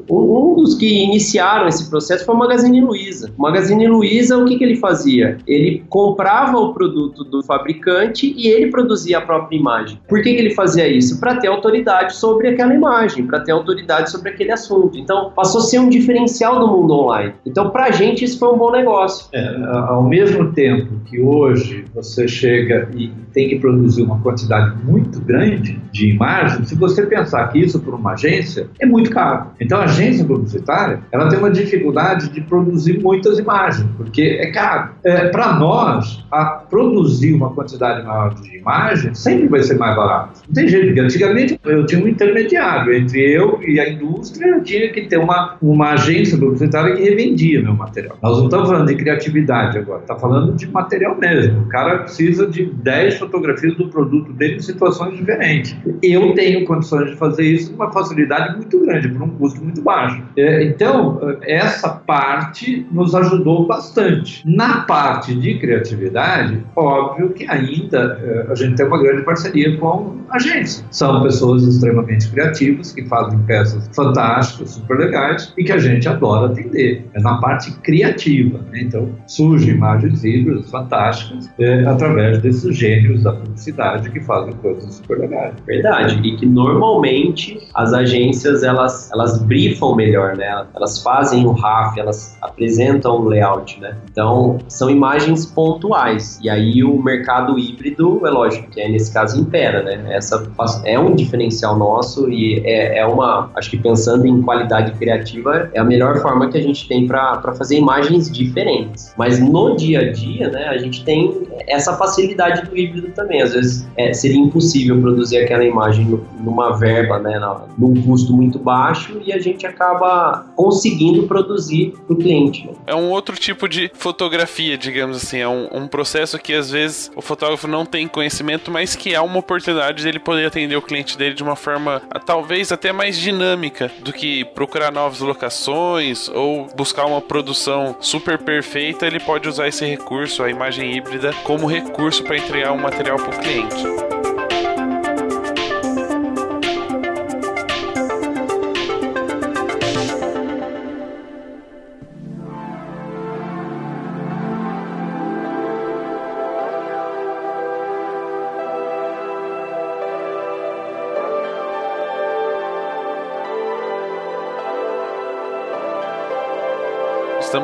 um, dos que iniciaram esse processo foi o Magazine Luiza. O Magazine Luiza, o que, que ele fazia? Ele comprava o produto do fabricante e ele produzia a própria imagem. Por que, que ele fazia isso? Para ter autoridade sobre aquela imagem, para ter autoridade sobre aquele assunto. Então, passou a ser um diferencial do mundo online. Então, para a gente, isso foi um bom negócio. É, ao mesmo tempo que hoje você chega e tem que produzir uma quantidade muito grande de imagens, se você pensar que isso para uma agência é muito caro. Então, a agência publicitária ela tem uma dificuldade de produzir muitas imagens, porque é caro. É, para nós, produzir uma quantidade maior de imagens sempre vai ser mais barato. Não tem jeito, porque antigamente eu tinha um intermediário entre eu e a indústria, eu tinha que ter uma, uma agência publicitária que revendia meu material. Nós não estamos falando de criatividade agora, está falando de material mesmo. O cara precisa de 10 fotografias do produto dele em situações diferentes. Eu tenho condições de fazer isso com uma facilidade muito grande, por um custo muito baixo. É, então, essa parte nos ajudou bastante. Na parte de criatividade, óbvio que ainda é, a gente tem uma grande parceria com a agência. São pessoas extremamente criativas que fazem peças fantásticas, super legais e que a gente adora atender. É na parte criativa. Né? Então, surgem imagens híbridas fantásticas é, através desses gênios da publicidade que fazem coisas super legais. Verdade. E que normalmente as agências elas, elas brifam melhor, né? Elas fazem o RAF, elas apresentam o layout, né? Então, são imagens pontuais. E aí o mercado híbrido, é lógico, que é nesse caso impera, né? Essa é um diferencial nosso e é, é uma, acho que pensando em qualidade criativa, é a melhor forma que a gente tem para fazer imagens diferentes. Mas no dia a dia, né, a gente tem essa facilidade do híbrido também. Às vezes é, seria impossível produzir aquela imagem numa verba, né, num custo muito baixo e a gente acaba conseguindo produzir para o cliente. Né? É um outro tipo de fotografia, digamos assim. É um, um, processo que às vezes o fotógrafo não tem conhecimento, mas que há uma oportunidade dele poder atender o cliente dele de uma forma talvez até mais dinâmica do que procurar novas locações ou buscar uma produção super perfeita. Ele pode usar esse recurso, a imagem híbrida, como recurso para entregar um material para o cliente.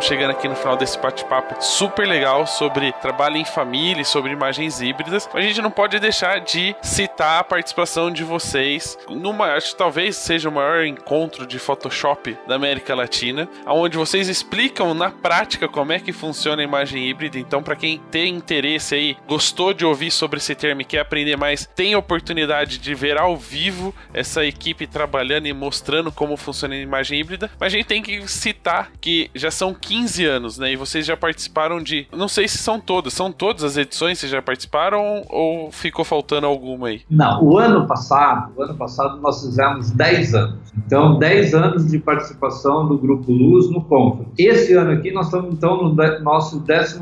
Estamos chegando aqui no final desse bate-papo super legal sobre trabalho em família sobre imagens híbridas. A gente não pode deixar de citar a participação de vocês numa, acho que talvez seja o maior encontro de Photoshop da América Latina, onde vocês explicam na prática como é que funciona a imagem híbrida. Então, para quem tem interesse aí, gostou de ouvir sobre esse termo e quer aprender mais, tem a oportunidade de ver ao vivo essa equipe trabalhando e mostrando como funciona a imagem híbrida. Mas a gente tem que citar que já são 15 anos, né? E vocês já participaram de. Não sei se são todas, são todas as edições que vocês já participaram ou ficou faltando alguma aí? Não, o ano passado, o ano passado nós fizemos 10 anos. Então, 10 anos de participação do Grupo Luz no Conference. Esse ano aqui nós estamos então no nosso 11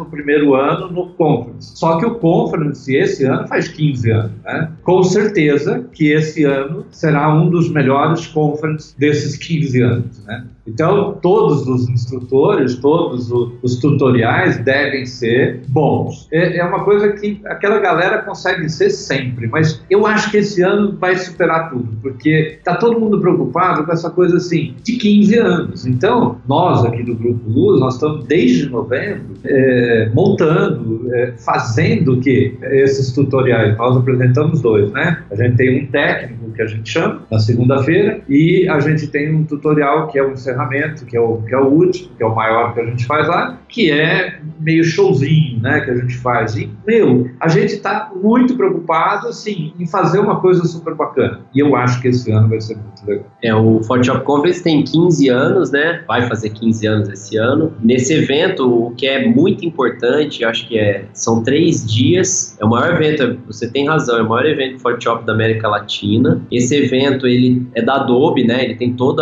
ano no Conference. Só que o Conference esse ano faz 15 anos, né? Com certeza que esse ano será um dos melhores conferences desses 15 anos, né? Então, todos os instrutores, todos os tutoriais devem ser bons. É, é, uma coisa que aquela galera consegue ser sempre, mas eu acho que esse ano vai superar tudo, porque está todo mundo preocupado com essa coisa assim, de 15 anos. Então, nós aqui do Grupo Luz, nós estamos desde novembro é, montando, é, fazendo o que? Esses tutoriais. Nós apresentamos dois, né? A gente tem um técnico que a gente chama, na segunda-feira, e a gente tem um tutorial que é um encerramento, que é o, que é o último, que é o maior que a gente faz lá, que é meio showzinho, né, que a gente faz. E, meu, a gente está muito preocupado, assim, em fazer uma coisa super bacana. E eu acho que esse ano vai ser muito legal. É, o Photoshop Conference tem 15 anos, né, vai fazer 15 anos esse ano. Nesse evento, o que é muito importante, acho que é, são três dias, é o maior evento, você tem razão, é o maior evento Photoshop da América Latina. Esse evento, ele é da Adobe, né, ele tem todo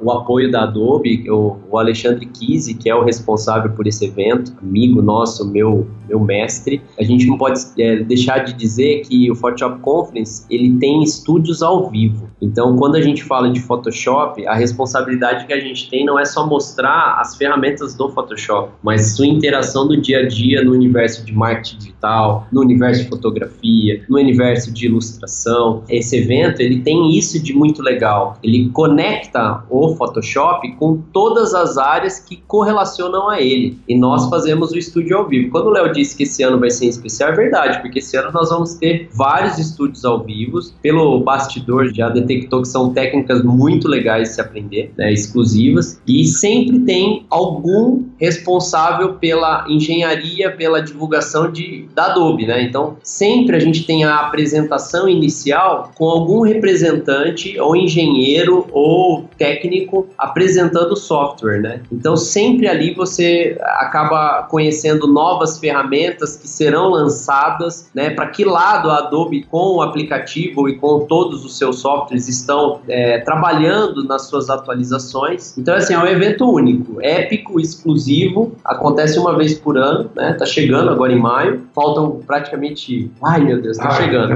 o apoio da Adobe, o, o Alexandre Kise, que é o responsável por esse evento, amigo nosso, meu, meu mestre. A gente não pode é, deixar de dizer que o Photoshop Conference ele tem estúdios ao vivo. Então, quando a gente fala de Photoshop, a responsabilidade que a gente tem não é só mostrar as ferramentas do Photoshop, mas sua interação do dia a dia no universo de marketing digital, no universo de fotografia, no universo de ilustração. Esse evento ele tem isso de muito legal. Ele conecta o Photoshop com todas as áreas que correlacionam a ele. E nós fazemos o estúdio ao vivo. Quando o Léo disse que esse ano vai ser especial, é verdade, porque esse ano nós vamos ter vários estúdios ao vivo. Pelo bastidor já detectou que são técnicas muito legais de se aprender, né, exclusivas. E sempre tem algum responsável pela engenharia, pela divulgação de, da Adobe, né? Então, sempre a gente tem a apresentação inicial com algum representante ou engenheiro ou técnico apresentando o software, né? Então, sempre ali você acaba conhecendo novas ferramentas que serão lançadas, né? Para que lado a Adobe com o aplicativo e com todos os seus softwares estão é, trabalhando nas suas atualizações. Então, assim, é um evento único, épico, exclusivo, acontece uma vez por ano, né? Tá chegando agora em maio, faltam praticamente. Ai meu Deus, tá chegando.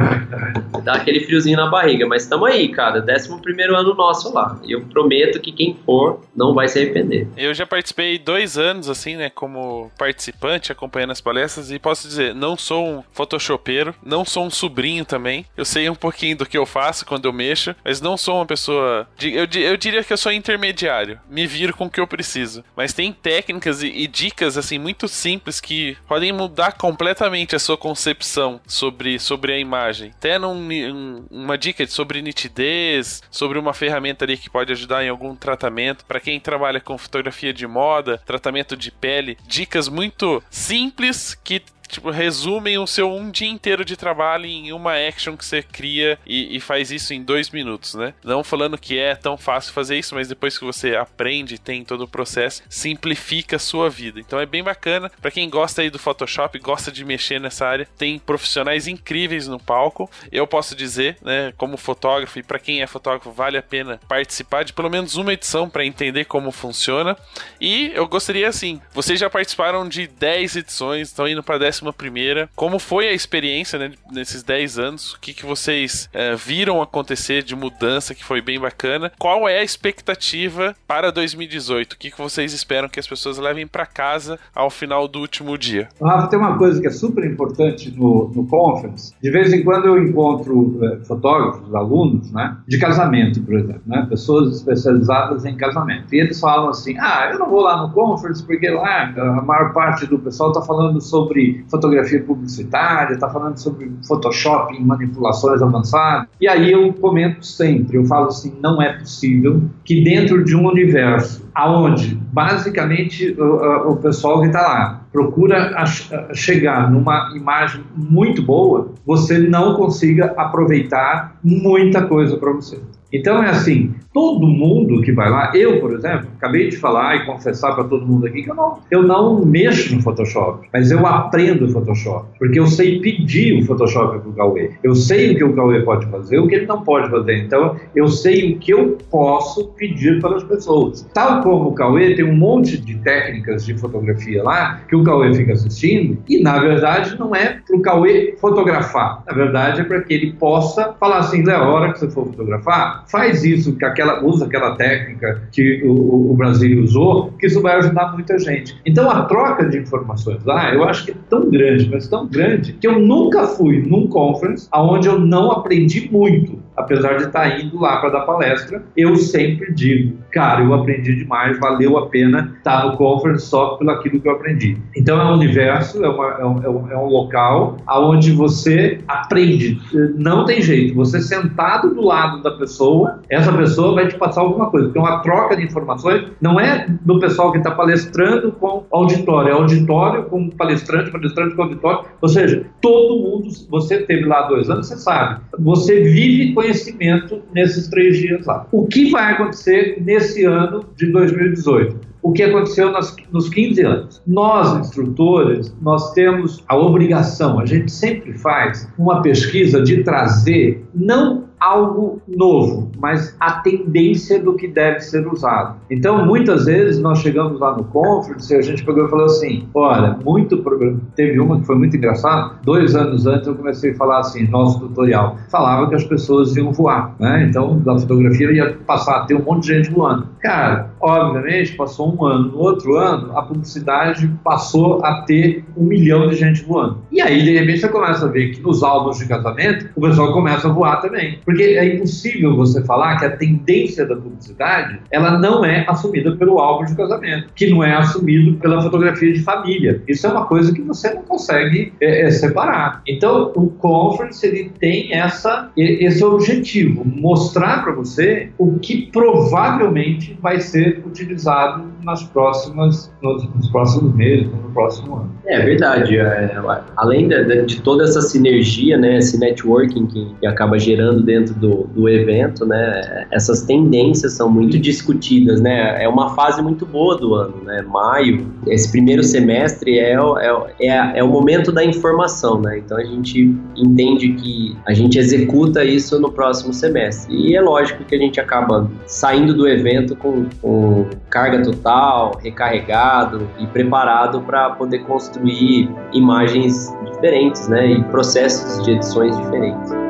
Dá aquele friozinho na barriga, mas estamos aí, cara. 11 primeiro ano nosso lá. Eu prometo que quem for não vai se arrepender. Eu já participei dois anos, assim, né, como participante, acompanhando as palestras, e posso dizer, não sou um photoshopeiro, não sou um sobrinho também. Eu sei um pouquinho do que eu faço quando eu mexo, mas não sou uma pessoa. Eu, eu diria que eu sou intermediário. Me viro com o que eu preciso. Mas tem técnicas e, e dicas, assim, muito simples que podem mudar completamente a sua concepção sobre, sobre a imagem. Até num, um, uma dica sobre nitidez, sobre uma ferramenta ali que pode ajudar em algum tratamento. Para quem trabalha com fotografia de moda, tratamento de pele, dicas muito simples que tipo, resumem o seu um dia inteiro de trabalho em uma action que você cria e, e, faz isso em dois minutos, né? Não falando que é tão fácil fazer isso, mas depois que você aprende, tem todo o processo, simplifica a sua vida. Então é bem bacana. para quem gosta aí do Photoshop, gosta de mexer nessa área, tem profissionais incríveis no palco. Eu posso dizer, né, como fotógrafo, e para quem é fotógrafo, vale a pena participar de pelo menos uma edição para entender como funciona. E eu gostaria, assim, vocês já participaram de 10 edições, estão indo para 10 primeira. Como foi a experiência né, nesses 10 anos? O que, que vocês é, viram acontecer de mudança que foi bem bacana? Qual é a expectativa para 2018? O que, que vocês esperam que as pessoas levem para casa ao final do último dia? Rafa, tem uma coisa que é super importante no, no conference. De vez em quando eu encontro é, fotógrafos, alunos, né, de casamento, por exemplo, né, pessoas especializadas em casamento. E eles falam assim: ah, eu não vou lá no conference porque lá a maior parte do pessoal está falando sobre fotografia publicitária, está falando sobre Photoshop em manipulações avançadas. E aí eu comento sempre, eu falo assim, não é possível que dentro de um universo aonde basicamente o, o pessoal que está lá procura chegar numa imagem muito boa, você não consiga aproveitar muita coisa para você. Então é assim, todo mundo que vai lá, eu, por exemplo, acabei de falar e confessar para todo mundo aqui que eu não, eu não mexo no Photoshop, mas eu aprendo o Photoshop, porque eu sei pedir o Photoshop para o Cauê. Eu sei o que o Cauê pode fazer, o que ele não pode fazer. Então, eu sei o que eu posso pedir para as pessoas. Tal como o Cauê tem um monte de técnicas de fotografia lá que o Cauê fica assistindo e, na verdade, não é para o Cauê fotografar. Na verdade, é para que ele possa falar assim, Léo, a hora que você for fotografar, faz isso, que aquela, usa aquela técnica que o, o Brasil usou, que isso vai ajudar muita gente. Então, a troca de informações lá, eu acho que é tão grande, mas tão grande, que eu nunca fui num conference onde eu não aprendi muito apesar de estar indo lá para dar palestra, eu sempre digo, cara, eu aprendi demais, valeu a pena estar no conference só pelo aquilo que eu aprendi. Então é um universo, é, uma, é, um, é um, é um local onde você aprende, não tem jeito, você sentado do lado da pessoa, essa pessoa vai te passar alguma coisa, porque uma troca de informações não é do pessoal que está palestrando com auditório, é auditório com palestrante, palestrante com auditório, ou seja, todo mundo, você teve lá dois anos, você sabe, você vive conhecendo conhecimento nesses três dias lá. O que vai acontecer nesse ano de 2018? o que aconteceu nos, nos 15 anos. Nós, instrutores, nós temos a obrigação, a gente sempre faz uma pesquisa de trazer não algo novo, mas a tendência do que deve ser usado. Então, muitas vezes nós chegamos lá no conference e a gente pegou e falou assim: olha, muito problema. Teve uma que foi muito engraçada. Dois anos antes eu comecei a falar assim, nosso tutorial falava que as pessoas iam voar, né? Então, da fotografia ia passar a ter um monte de gente voando. Cara, obviamente, passou um ano. No outro ano, a publicidade passou a ter um milhão de gente voando. E aí, de repente, você começa a ver que nos álbuns de casamento o pessoal começa a voar também. Porque é impossível você falar que a tendência da publicidade ela não é assumida pelo álbum de casamento, que não é assumido pela fotografia de família. Isso é uma coisa que você não consegue é, é, separar. Então, o conference ele tem essa, esse objetivo, mostrar para você o que provavelmente vai ser utilizado nas próximas, nos, nos próximos meses, no próximo ano. É verdade. É, além de, de, toda essa sinergia, né, esse networking que, que acaba gerando dentro dentro do, do evento, né? Essas tendências são muito discutidas, né? É uma fase muito boa do ano, né? Maio, esse primeiro semestre é, é, é, é o momento da informação, né? Então a gente entende que a gente executa isso no próximo semestre. E é lógico que a gente acaba saindo do evento com, com carga total, recarregado e preparado para poder construir imagens diferentes, né? E processos de edições diferentes.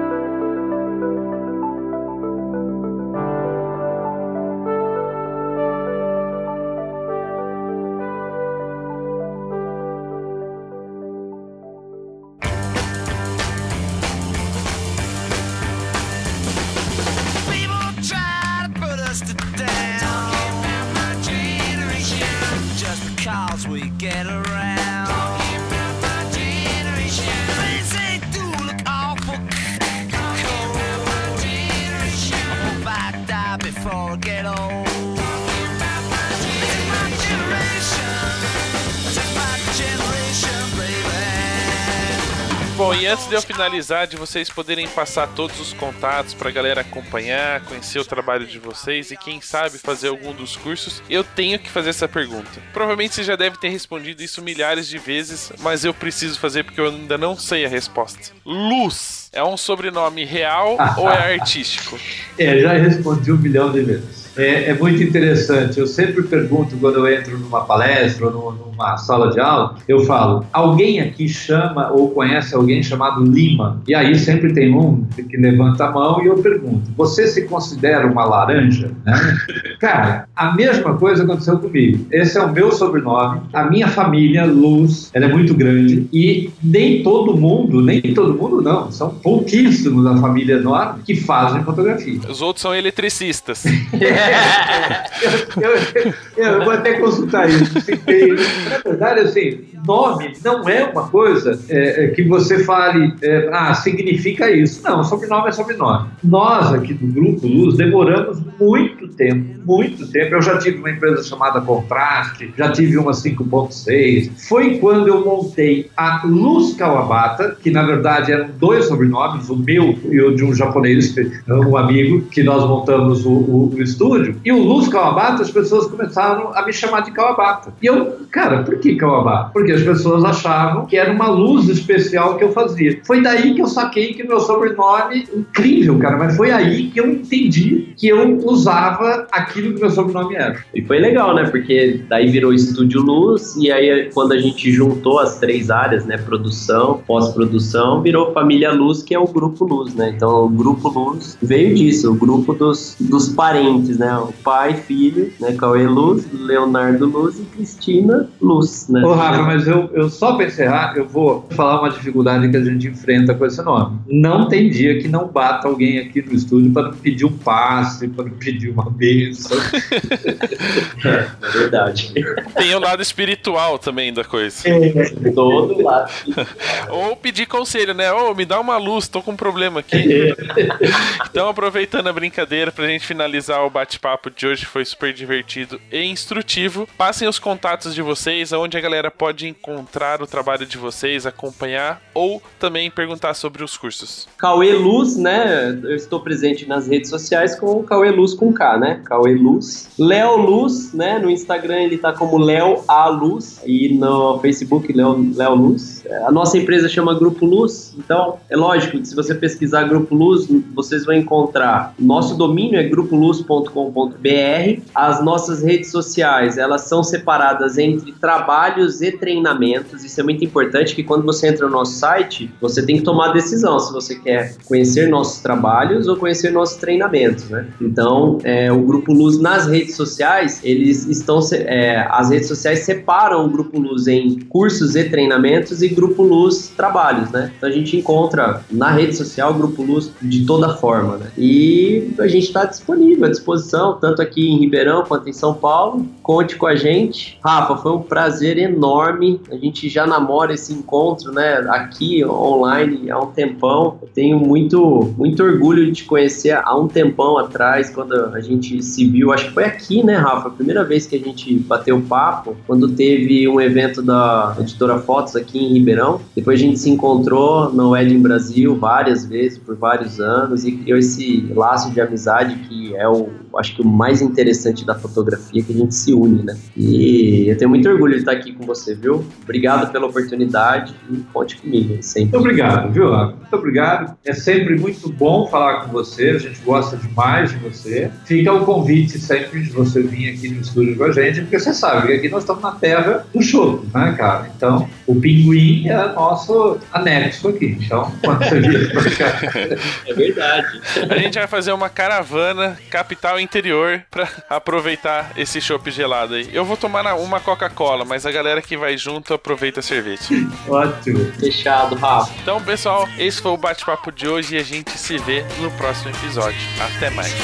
get along. De eu finalizar, de vocês poderem passar todos os contatos pra galera acompanhar, conhecer o trabalho de vocês e quem sabe fazer algum dos cursos, eu tenho que fazer essa pergunta. Provavelmente você já deve ter respondido isso milhares de vezes, mas eu preciso fazer porque eu ainda não sei a resposta. Luz é um sobrenome real ou é artístico? É, já respondi um milhão de vezes. É, é, muito interessante. Eu sempre pergunto quando eu entro numa palestra ou numa sala de aula, eu falo: alguém aqui chama ou conhece alguém chamado Lima? E aí sempre tem um que levanta a mão e eu pergunto: você se considera uma laranja? Né? Cara, a mesma coisa aconteceu comigo. Esse é o meu sobrenome, a minha família, Luz, ela é muito grande e nem todo mundo, nem todo mundo não, são pouquíssimos da família enorme que fazem fotografia. Os outros são eletricistas. eu, eu, eu, vou até consultar isso. Na verdade, assim, sobrenome não é uma coisa é, é, que você fale, é, ah, significa isso. Não, sobrenome é sobrenome. Nós aqui do Grupo Luz demoramos muito tempo, muito tempo. Eu já tive uma empresa chamada Contraste, já tive uma 5.6. Foi quando eu montei a Luz Kawabata, que na verdade eram dois sobrenomes, o meu e o de um japonês, um amigo, que nós montamos o, o, o estúdio. E o Luz Kawabata, as pessoas começaram a me chamar de Kawabata. E eu, cara, por que Kawabata? Porque as pessoas achavam que era uma luz especial que eu fazia. Foi daí que eu saquei que meu sobrenome, incrível, cara, mas foi aí que eu entendi que eu usava aquilo que meu sobrenome era. E foi legal, né? Porque daí virou Estúdio Luz, e aí quando a gente juntou as três áreas, né? Produção, pós-produção, virou Família Luz, que é o Grupo Luz, né? Então o Grupo Luz veio disso, o grupo dos, dos parentes, né? O pai, filho, né? Cauê Luz, Leonardo Luz e Cristina Luz, né? Ô, Rafa, mas eu, eu só para encerrar, eu vou falar uma dificuldade que a gente enfrenta com esse nome. Não tem dia que não bata alguém aqui no estúdio para pedir um passe, para pedir uma bênção. é, é verdade. Tem o lado espiritual também da coisa. É, todo lado. Ou pedir conselho, né? Ô, oh, me dá uma luz, tô com um problema aqui. então, aproveitando a brincadeira pra gente finalizar o bate-papo de hoje, foi super divertido e instrutivo. Passem os contatos de vocês, aonde a galera pode encontrar o trabalho de vocês, acompanhar ou também perguntar sobre os cursos. Cauê Luz, né? Eu estou presente nas redes sociais com o Cauê Luz com K, né? Cauê Luz. Léo Luz, né? No Instagram ele tá como Léo A Luz e no Facebook Léo, Léo Luz. A nossa empresa chama Grupo Luz, então é lógico que se você pesquisar Grupo Luz, vocês vão encontrar. Nosso domínio é grupoluz.com.br. As nossas redes sociais, elas são separadas entre trabalhos e treinamentos. Isso é muito importante que quando você entra no nosso site, você tem que tomar a decisão se você quer conhecer nossos trabalhos ou conhecer nossos treinamentos, né? Então, é, o Grupo Luz nas redes sociais, eles estão é, as redes sociais separam o Grupo Luz em cursos e treinamentos e Grupo Luz trabalhos, né? Então a gente encontra na rede social o Grupo Luz de toda forma, né? E a gente está disponível, à disposição, tanto aqui em Ribeirão quanto em São Paulo. Conte com a gente. Rafa, foi um prazer enorme. A gente já namora esse encontro, né? Aqui online há um tempão. Eu tenho muito, muito orgulho de te conhecer há um tempão atrás, quando a gente se viu. Acho que foi aqui, né, Rafa? A primeira vez que a gente bateu papo, quando teve um evento da editora Fotos aqui em Ribeirão. Depois a gente se encontrou no Edin Brasil várias vezes, por vários anos, e criou esse laço de amizade que é o, acho que o mais interessante da fotografia, que a gente se une, né? E eu tenho muito orgulho de estar aqui com você, viu? Obrigado pela oportunidade e conte comigo sempre. Muito obrigado, viu? Muito obrigado. É sempre muito bom falar com você, a gente gosta demais de você. Fica o convite sempre de você vir aqui no estúdio com a gente, porque você sabe que aqui nós estamos na terra do show, né, cara? Então, o pinguim é nosso anexo aqui. Então, quando você vir pra cá. É verdade. A gente vai fazer uma caravana capital interior para aproveitar esse chopp gelado aí. Eu vou tomar uma Coca-Cola, mas a galera que vai junto aproveita a cerveja. Ótimo. Fechado, Rafa. Então, pessoal, esse foi o bate-papo de hoje e a gente se vê no próximo episódio. Até mais.